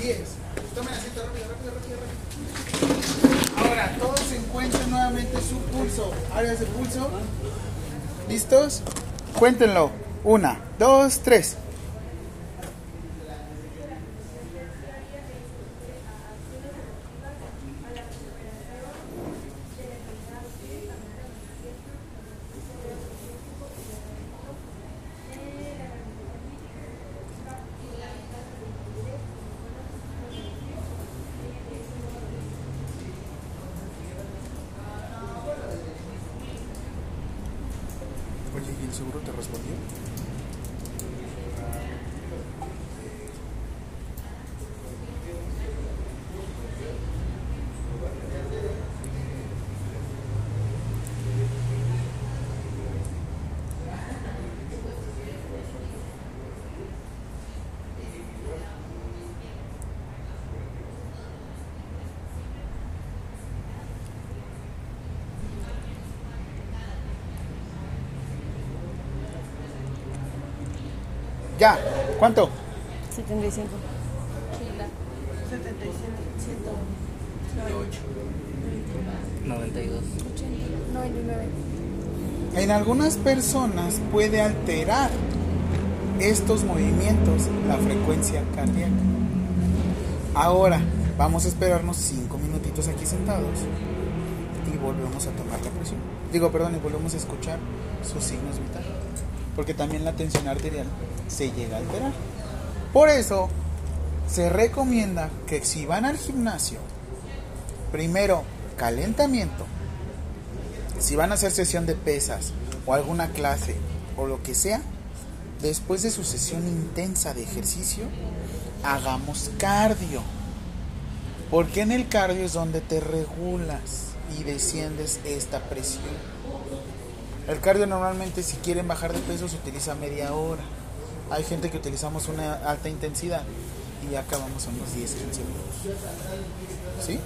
diez. Tomen asiento rápido, rápido, rápido, rápido. Ahora, todos se encuentran nuevamente su pulso. Áreas de pulso. ¿Listos? Cuéntenlo. Una, dos, tres. seguro te respondió. Ya, ¿cuánto? 75. 92. 99. En algunas personas puede alterar estos movimientos la frecuencia cardíaca. Ahora, vamos a esperarnos 5 minutitos aquí sentados y volvemos a tomar la presión. Digo, perdón, y volvemos a escuchar sus signos vitales. Porque también la tensión arterial se llega a alterar. Por eso, se recomienda que si van al gimnasio, primero calentamiento, si van a hacer sesión de pesas o alguna clase o lo que sea, después de su sesión intensa de ejercicio, hagamos cardio. Porque en el cardio es donde te regulas y desciendes esta presión. El cardio normalmente si quieren bajar de peso se utiliza media hora. Hay gente que utilizamos una alta intensidad y ya acabamos a unos 10, 15 minutos. ¿Sí?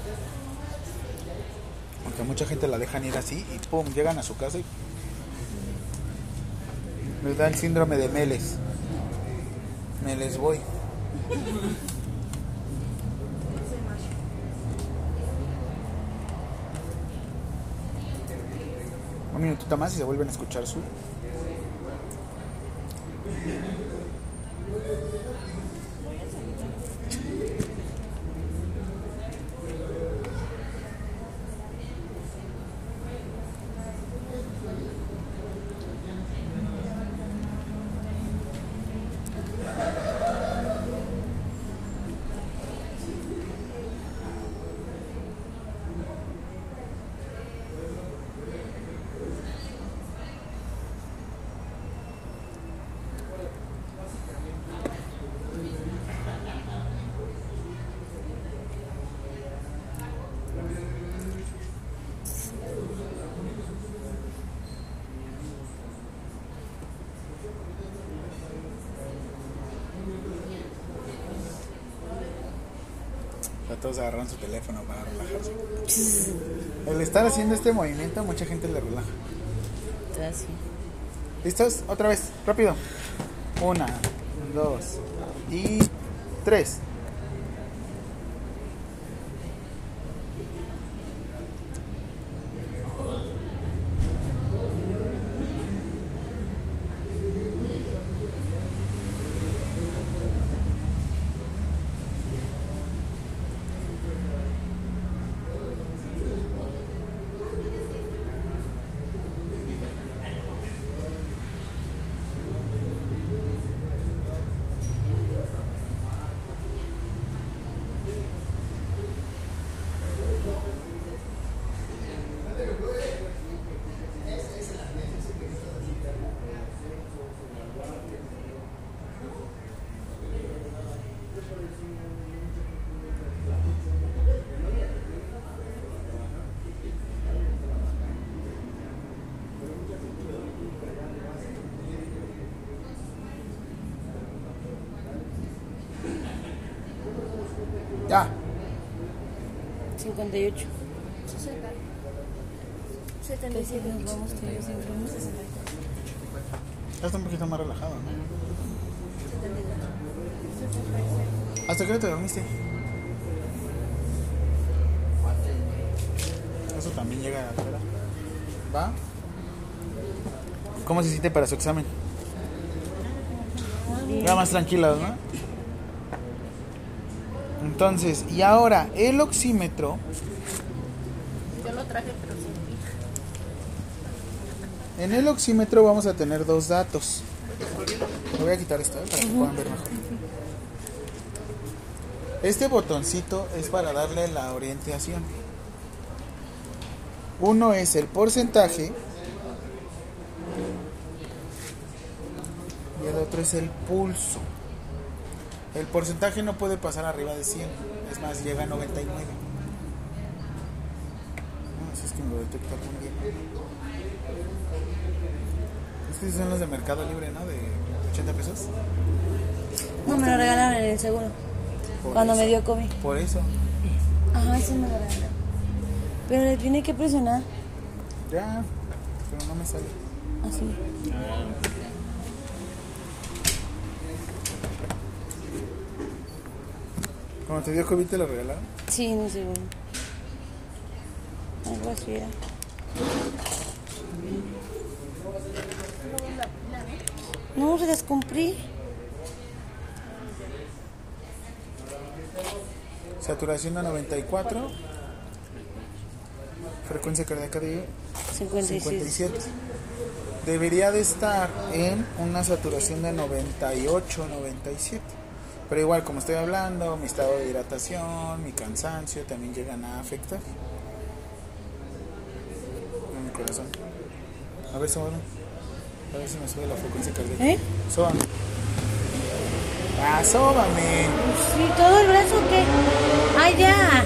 Aunque mucha gente la dejan ir así y pum, llegan a su casa y les da el síndrome de Meles. Me les voy. Un minutito más y se vuelven a escuchar su. Todos agarraron su teléfono para relajarse. El estar haciendo este movimiento mucha gente le relaja. ¿Listos? Otra vez, rápido. Una, dos y tres. Ya. 58. 60. Casi 77. nos vamos teniendo siempre unos 64. Ya está un poquito más relajado, ¿no? ¿Hasta qué hora te dormiste? Eso también llega a la hora. ¿Va? ¿Cómo se siente para su examen? Ya más tranquilos, ¿no? Entonces, y ahora el oxímetro Yo lo traje, pero sí. En el oxímetro vamos a tener dos datos. Voy a quitar esto ¿eh? para que puedan ver mejor. Este botoncito es para darle la orientación. Uno es el porcentaje otro es el pulso. El porcentaje no puede pasar arriba de 100, es más, llega a 99. No, si es que me lo detecta muy bien. Es que son los de Mercado Libre, ¿no? De 80 pesos. No, me lo regalaron en el seguro. Por Cuando me dio COVID. Por eso. Ajá, sí me lo regalaron. Pero le tiene que presionar. Ya, pero no me sale. Así. Cuando te dio COVID te lo regalaron. Sí, el seguro. Algo así era. No, se compré. Saturación a 94. Frecuencia cardíaca de 56. 57. Debería de estar en una saturación de 98, 97. Pero igual, como estoy hablando, mi estado de hidratación, mi cansancio también llegan a afectar. A mi corazón. A ver, sóbame. A ver si me sube la frecuencia cardíaca. ¿Eh? Sóbame. Ah, sóbame. Sí, todo el brazo que. ¡Ay, ya!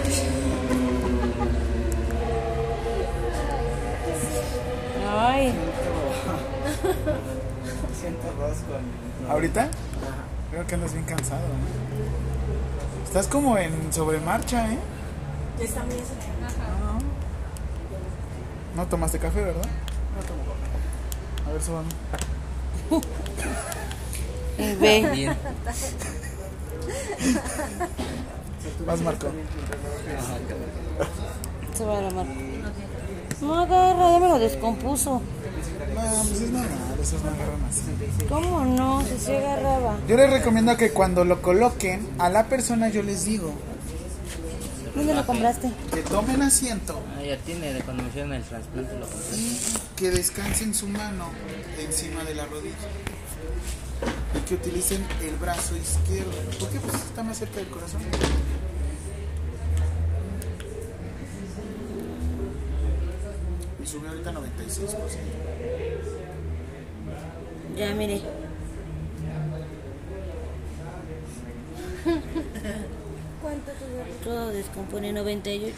Ay, Siento dos con. ¿Ahorita? Creo que andas bien cansado. ¿no? Estás como en sobremarcha, ¿eh? Esta mesa. No tomaste café, ¿verdad? No tomo café. A ver, sóbame. y ve. Bien. Más Marco. Se va a la marca. No agarra, ya me lo descompuso. No, pues es normal, esos no agarran así. ¿Cómo no? Si se agarraba. Yo les recomiendo que cuando lo coloquen, a la persona yo les digo ¿Dónde lo compraste? que tomen asiento Ah, ya tiene, de cuando me hicieron el trasplante lo compré. y que descansen su mano encima de la rodilla. Y que utilicen el brazo izquierdo. ¿Por qué? Pues está más cerca del corazón. Y subió ahorita 96%. Ya, mire. ¿Cuánto te Todo descompone 98.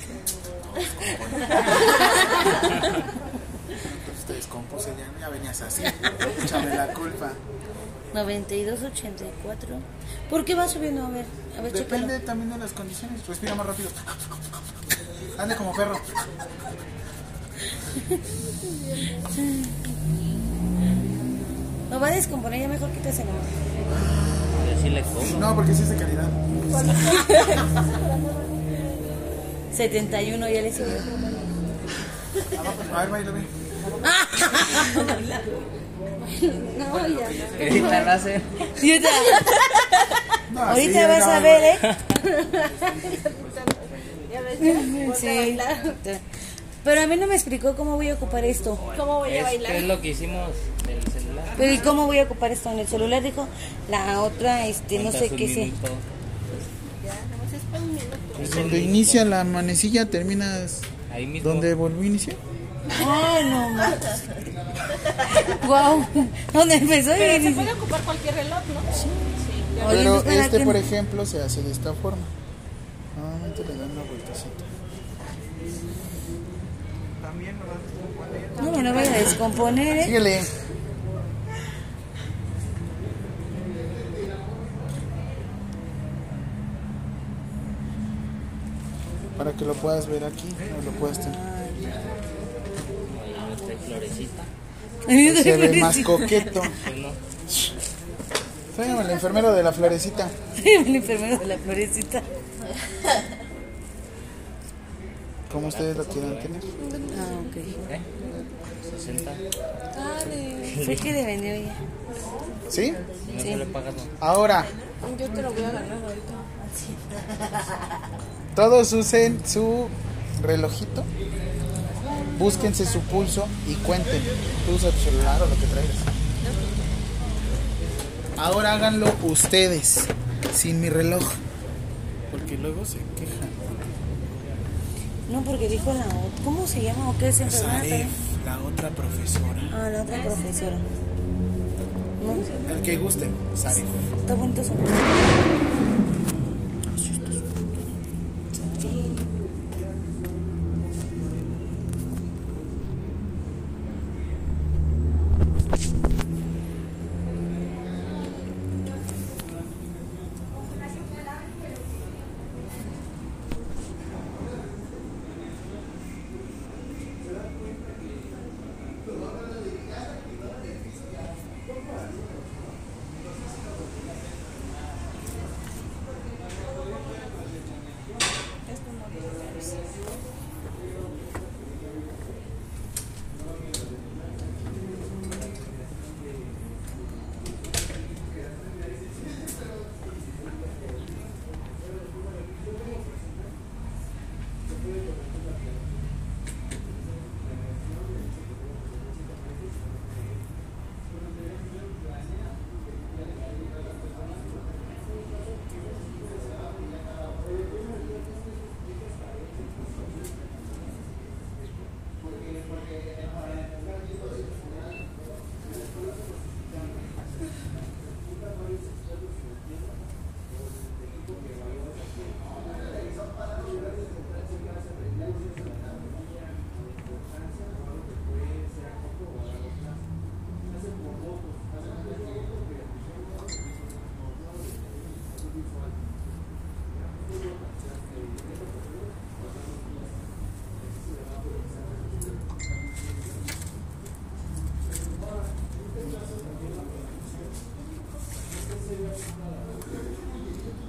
Entonces te descompuse ya, ya venías así. Échame la culpa. 92, 84. ¿Por qué va subiendo? A ver, a ver, chécalo. Depende también de las condiciones. Respira más rápido. Ande como perro. Lo va a descomponer, ya mejor quítaselo. Yo sí le. No, porque sí es de calidad. 71 ya le subió. A ver, baila, ve. No, ya. Ahorita hace. Ahorita, No, ahorita sí, vas no, a ver, ¿eh? Ya ves, ya. A Sí. Pero a mí no me explicó cómo voy a ocupar esto. ¿Cómo voy a Es, bailar? es lo que hicimos del celular. Pero ¿y cómo voy a ocupar esto? En el celular dijo la otra, este, no sé qué sé. Pues donde inicia la manecilla terminas Ahí mismo. donde volvió a iniciar. Ay, no manches. Guau. ¿Dónde empezó? Pero se puede ocupar cualquier reloj, ¿no? Sí. Oye, Pero pues, ¿para este, por ejemplo, se hace de esta forma. Normalmente le dan una. También me vas descomponer. No voy a descomponer, ¿eh? Síguele. Para que lo puedas ver aquí, no lo puedas tener. Ahí florecita. Se ve más coqueto. Tráigame el enfermero de la florecita. El enfermero de la florecita. Como ustedes lo quieran tener. Ah, ok. ¿Eh? 60. Ah, de... Fue que le vendió ella. ¿Sí? Si no Sí. se le pagas, no. Ahora, Yo te lo voy a ganar ahorita. todos usen su relojito. Búsquense su pulso y cuenten. Tú usa tu celular o lo que traigas. Ahora háganlo ustedes, sin mi reloj. Porque luego se quejan. No, porque dijo la otra. ¿Cómo se llama? ¿O qué es también? La otra profesora. Ah, la otra profesora. ¿no? El que guste, sale. Está bonito su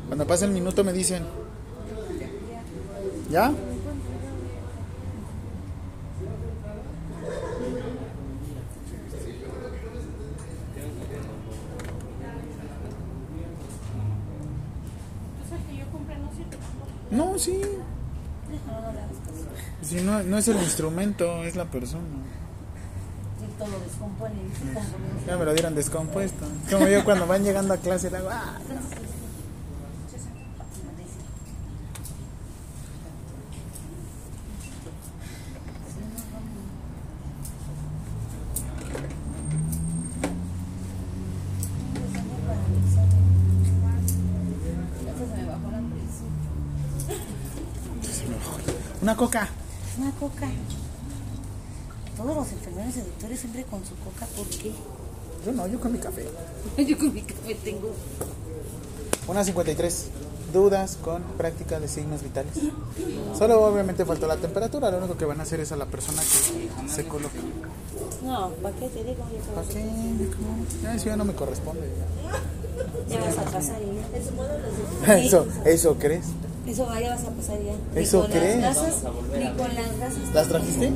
Cuando pase el minuto me dicen. ¿Ya? No, sí. Si no, no es el instrumento, es la persona. Todo descompone. Ya me lo dieron descompuesto. Como yo cuando van llegando a clase le hago, "Ah". Coca. Una coca. Todos los enfermeros y doctores siempre con su coca, ¿por qué? Yo no, yo con mi café. Yo con mi café tengo. Una 53. Dudas con práctica de signos vitales. Solo obviamente faltó la temperatura. Lo único que van a hacer es a la persona que se coloca. No, ¿para qué te digo? ¿Para qué? Ya, eso ya no me corresponde. Ya vas a pasar de- Eso, eso crees. Eso va, ya vas a pasar ya. Ni ¿Eso con crees? Las ni con las grasas. ¿Las trajiste?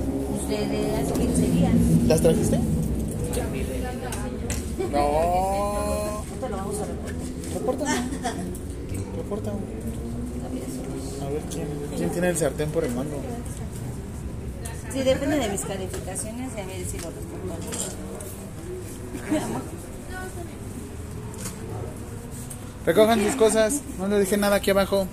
De, de hace 15 días. ¿Las trajiste? No. Esto lo vamos a reportar. Repórtame. Repórtame. A ver quién, quién tiene el sartén por el mango. Sí, depende de mis calificaciones y a ver si lo respondo. Recojan sus cosas. No le dejé nada aquí abajo.